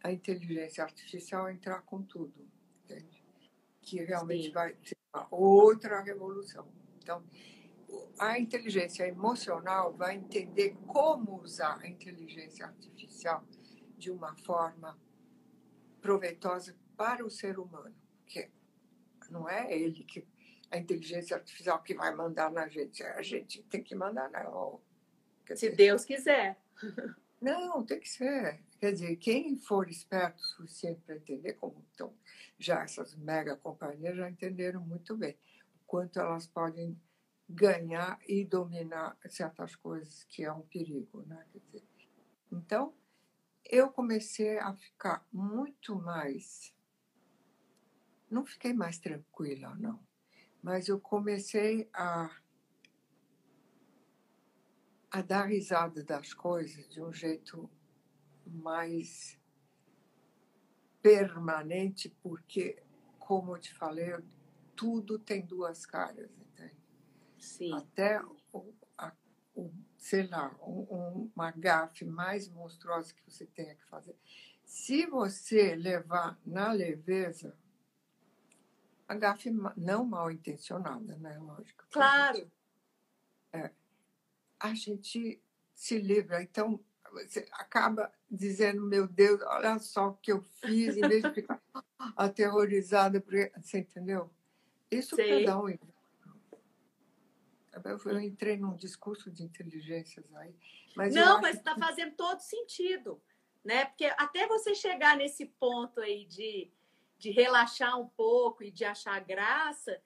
a inteligência artificial entrar com tudo, entende? Que realmente Sim. vai ser uma outra revolução. Então, a inteligência emocional vai entender como usar a inteligência artificial de uma forma proveitosa para o ser humano, que não é ele que a inteligência artificial que vai mandar na gente, a gente tem que mandar nela. Se Deus quiser. Não, tem que ser. Quer dizer, quem for esperto o suficiente para entender, como estão já essas mega companhias já entenderam muito bem o quanto elas podem ganhar e dominar certas coisas que é um perigo, né? Dizer, então, eu comecei a ficar muito mais. Não fiquei mais tranquila, não, mas eu comecei a, a dar risada das coisas de um jeito mais permanente, porque, como eu te falei, tudo tem duas caras, entende? Sim. Até o, a, o sei lá, um, uma gafe mais monstruosa que você tenha que fazer. Se você levar na leveza, a gafe não mal intencionada, né? Lógico. Claro. é, a gente se livra. Então, você acaba dizendo, meu Deus, olha só o que eu fiz, em vez de ficar aterrorizada. Você entendeu? Isso para dar um eu entrei num discurso de inteligências aí. Mas Não, mas está que... fazendo todo sentido. Né? Porque até você chegar nesse ponto aí de, de relaxar um pouco e de achar graça,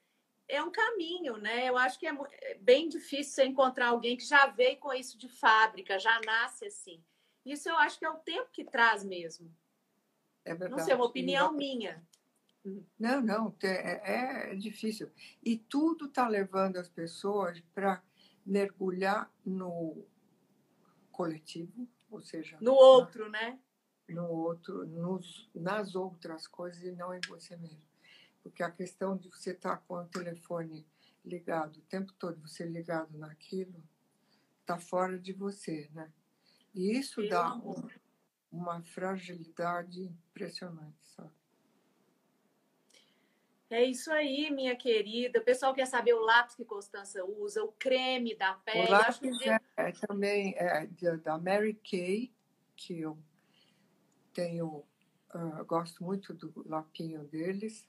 é um caminho, né? Eu acho que é, é bem difícil você encontrar alguém que já veio com isso de fábrica, já nasce assim. Isso eu acho que é o tempo que traz mesmo. É verdade. Não sei, é uma opinião minha. Não, não, é, é difícil. E tudo está levando as pessoas para mergulhar no coletivo, ou seja, no outro, na, né? No outro, nos, nas outras coisas e não em você mesmo. Porque a questão de você estar tá com o telefone ligado o tempo todo, você ligado naquilo, está fora de você, né? E isso Pelo dá um, uma fragilidade impressionante, sabe? É isso aí, minha querida. O pessoal quer saber o lápis que Constança usa, o creme da pele. O lápis que... é, é, também é da Mary Kay, que eu tenho, uh, gosto muito do lapinho deles.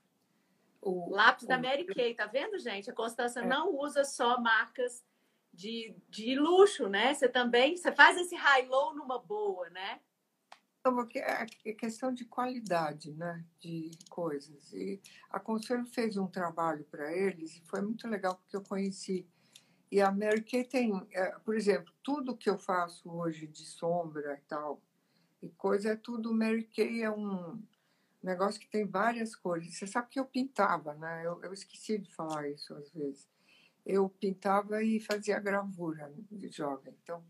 O, lápis o... da Mary Kay, tá vendo, gente? A Constança é. não usa só marcas de, de luxo, né? Você também você faz esse high-low numa boa, né? É, é questão de qualidade, né, de coisas. E a Conselho fez um trabalho para eles e foi muito legal porque eu conheci. E a Mary Kay tem, é, por exemplo, tudo que eu faço hoje de sombra e tal, e coisa é tudo Mary Kay é um negócio que tem várias cores. Você sabe que eu pintava, né? Eu, eu esqueci de falar isso às vezes. Eu pintava e fazia gravura de jovem, então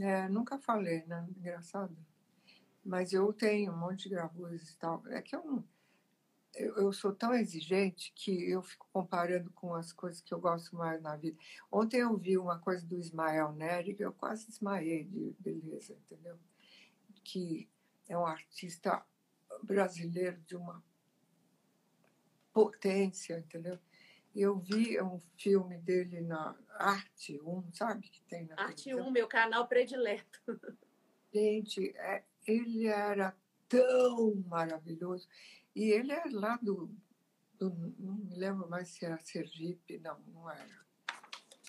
é, nunca falei, né? Engraçado. Mas eu tenho um monte de gravuras e tal. É que eu, eu, eu sou tão exigente que eu fico comparando com as coisas que eu gosto mais na vida. Ontem eu vi uma coisa do Ismael Nery que eu quase desmaiei de beleza, entendeu? Que é um artista brasileiro de uma potência, entendeu? Eu vi um filme dele na Arte 1, sabe? Que tem na Arte 1, meu canal predileto. Gente, é, ele era tão maravilhoso. E ele é lá do, do, Não me lembro mais se era Sergipe, não, não era.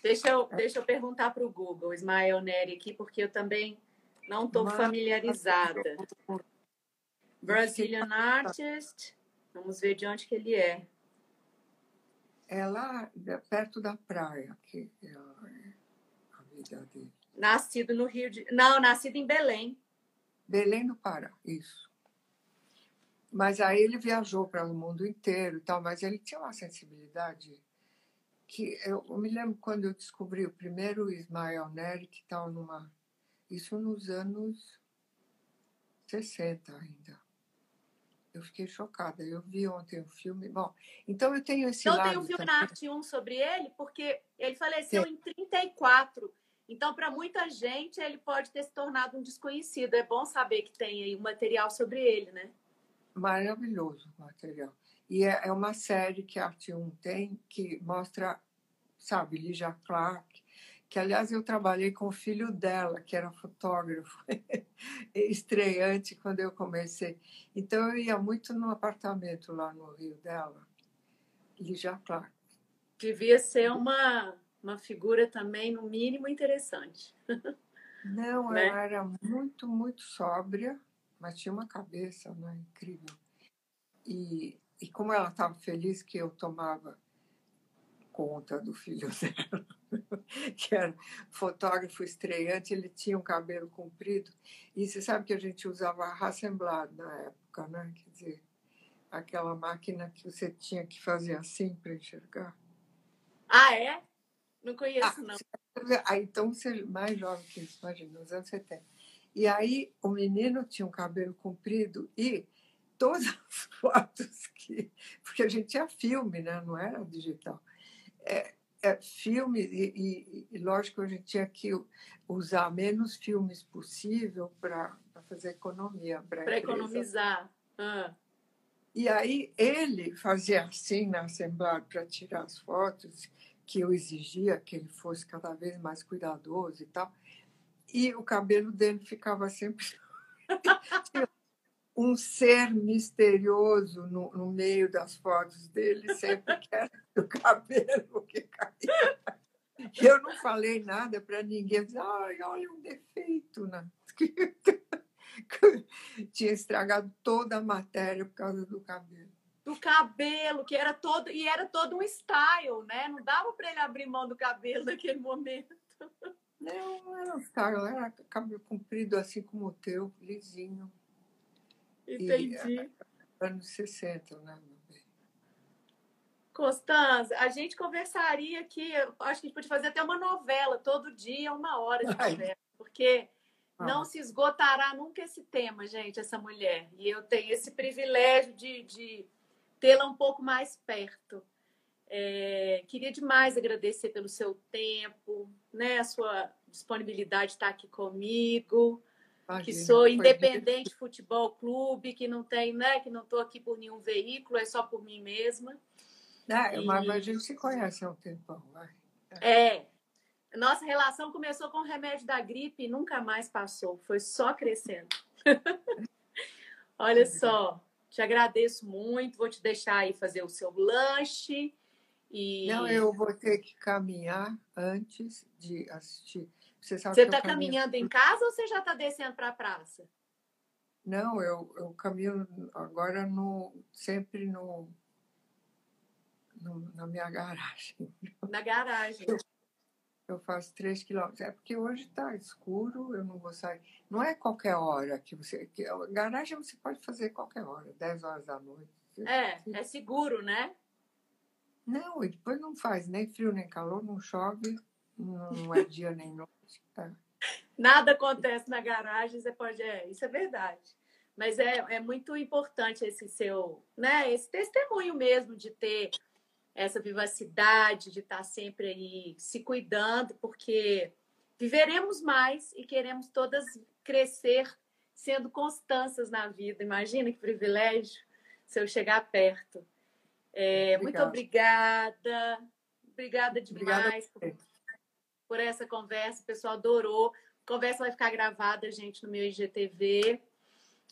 Deixa eu, é. deixa eu perguntar para o Google, Ismael Neri, aqui, porque eu também não estou familiarizada. Brazilian Artist. Vamos ver de onde que ele é. É lá perto da praia que é a vida dele. Nascido no Rio de. Não, nascido em Belém. Belém do Pará, isso. Mas aí ele viajou para o mundo inteiro e tal, mas ele tinha uma sensibilidade que eu, eu me lembro quando eu descobri o primeiro Ismael Nery, que estava numa. Isso nos anos 60 ainda. Eu fiquei chocada. Eu vi ontem o filme. Bom, então eu tenho esse então, lado. tem um filme também. na Arte 1 sobre ele, porque ele faleceu Sim. em 34. Então, para muita gente, ele pode ter se tornado um desconhecido. É bom saber que tem aí um material sobre ele, né? Maravilhoso o material. E é, é uma série que a Arte 1 tem que mostra, sabe, Lígia Clark, que aliás eu trabalhei com o filho dela, que era fotógrafo, estreante quando eu comecei. Então eu ia muito no apartamento lá no Rio dela, Lígia Clark. Devia ser uma, uma figura também, no mínimo, interessante. Não, né? ela era muito, muito sóbria, mas tinha uma cabeça né, incrível. E, e como ela estava feliz que eu tomava conta do filho dela, que era fotógrafo estreante, ele tinha um cabelo comprido. E você sabe que a gente usava Hasselblad na época, né? Quer dizer, aquela máquina que você tinha que fazer assim para enxergar. Ah, é? Não conheço, ah, não. Ah, então você é mais jovem que isso, imagina, nos anos 70. E aí o menino tinha um cabelo comprido e todas as fotos que. Porque a gente tinha filme, né? não era digital é, é, filme, e, e, e, lógico a gente tinha que usar menos filmes possível para fazer economia. Para economizar. Ah. E aí ele fazia assim na Assembleia para tirar as fotos, que eu exigia que ele fosse cada vez mais cuidadoso e tal. E o cabelo dele ficava sempre um ser misterioso no, no, meio das fotos dele, sempre que era o cabelo que caía. E eu não falei nada para ninguém, dizer, ai, olha um defeito, né? Tinha estragado toda a matéria por causa do cabelo. Do cabelo, que era todo, e era todo um style, né? Não dava para ele abrir mão do cabelo naquele momento. Não, não era um style, era cabelo comprido assim como o teu, lisinho. Entendi. E, anos 60, né? Constança, a gente conversaria aqui, acho que a gente pode fazer até uma novela, todo dia, uma hora de conversa, porque não se esgotará nunca esse tema, gente, essa mulher. E eu tenho esse privilégio de, de tê-la um pouco mais perto. É, queria demais agradecer pelo seu tempo, né, a sua disponibilidade de estar aqui comigo. Imagina, que sou independente de futebol clube, que não tem, né, que não estou aqui por nenhum veículo, é só por mim mesma. Ah, e... Mas a gente se conhece há um tempão, vai. É. Nossa relação começou com o remédio da gripe e nunca mais passou, foi só crescendo. Olha só, te agradeço muito, vou te deixar aí fazer o seu lanche. E... Não, eu vou ter que caminhar antes de assistir. Você está caminhando em casa ou você já está descendo para a praça? Não, eu, eu caminho agora no, sempre no, no, na minha garagem. Na garagem. Eu, eu faço três quilômetros. É porque hoje está escuro, eu não vou sair. Não é qualquer hora que você. Que, garagem você pode fazer qualquer hora, 10 horas da noite. É, é seguro, né? Não, e depois não faz nem frio nem calor, não chove, não é dia nem noite. Tá? Nada acontece na garagem, você pode. É, isso é verdade. Mas é, é muito importante esse seu, né? Esse testemunho mesmo de ter essa vivacidade, de estar sempre aí se cuidando, porque viveremos mais e queremos todas crescer sendo constâncias na vida. Imagina que privilégio se eu chegar perto. É, muito obrigada. Obrigada demais por, por, essa conversa. O pessoal adorou. A conversa vai ficar gravada, gente, no meu IGTV.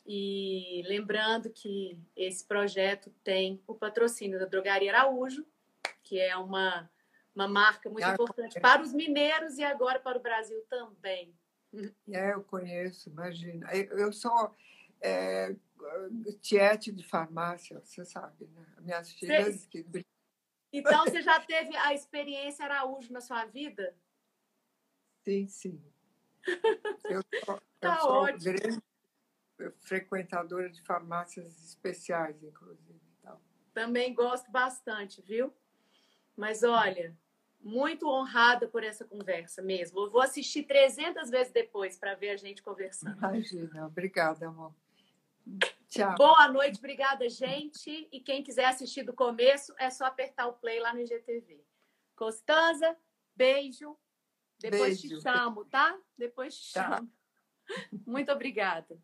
E lembrando que esse projeto tem o patrocínio da Drogaria Araújo, que é uma, uma marca muito importante para os mineiros e agora para o Brasil também. É, eu conheço, imagina. Eu sou é, tiete de farmácia, você sabe, né? Minhas filhas. Você... Que... Então, você já teve a experiência Araújo na sua vida? Sim, sim. Eu sou, tá eu sou ótimo. grande frequentadora de farmácias especiais, inclusive. Então. Também gosto bastante, viu? Mas olha, muito honrada por essa conversa mesmo. Eu vou assistir 300 vezes depois para ver a gente conversando. Imagina, obrigada, amor. Tchau. Boa noite, obrigada, gente. E quem quiser assistir do começo, é só apertar o play lá no IGTV. Costanza, beijo. Depois beijo. te chamo, tá? Depois te chamo. Muito obrigada.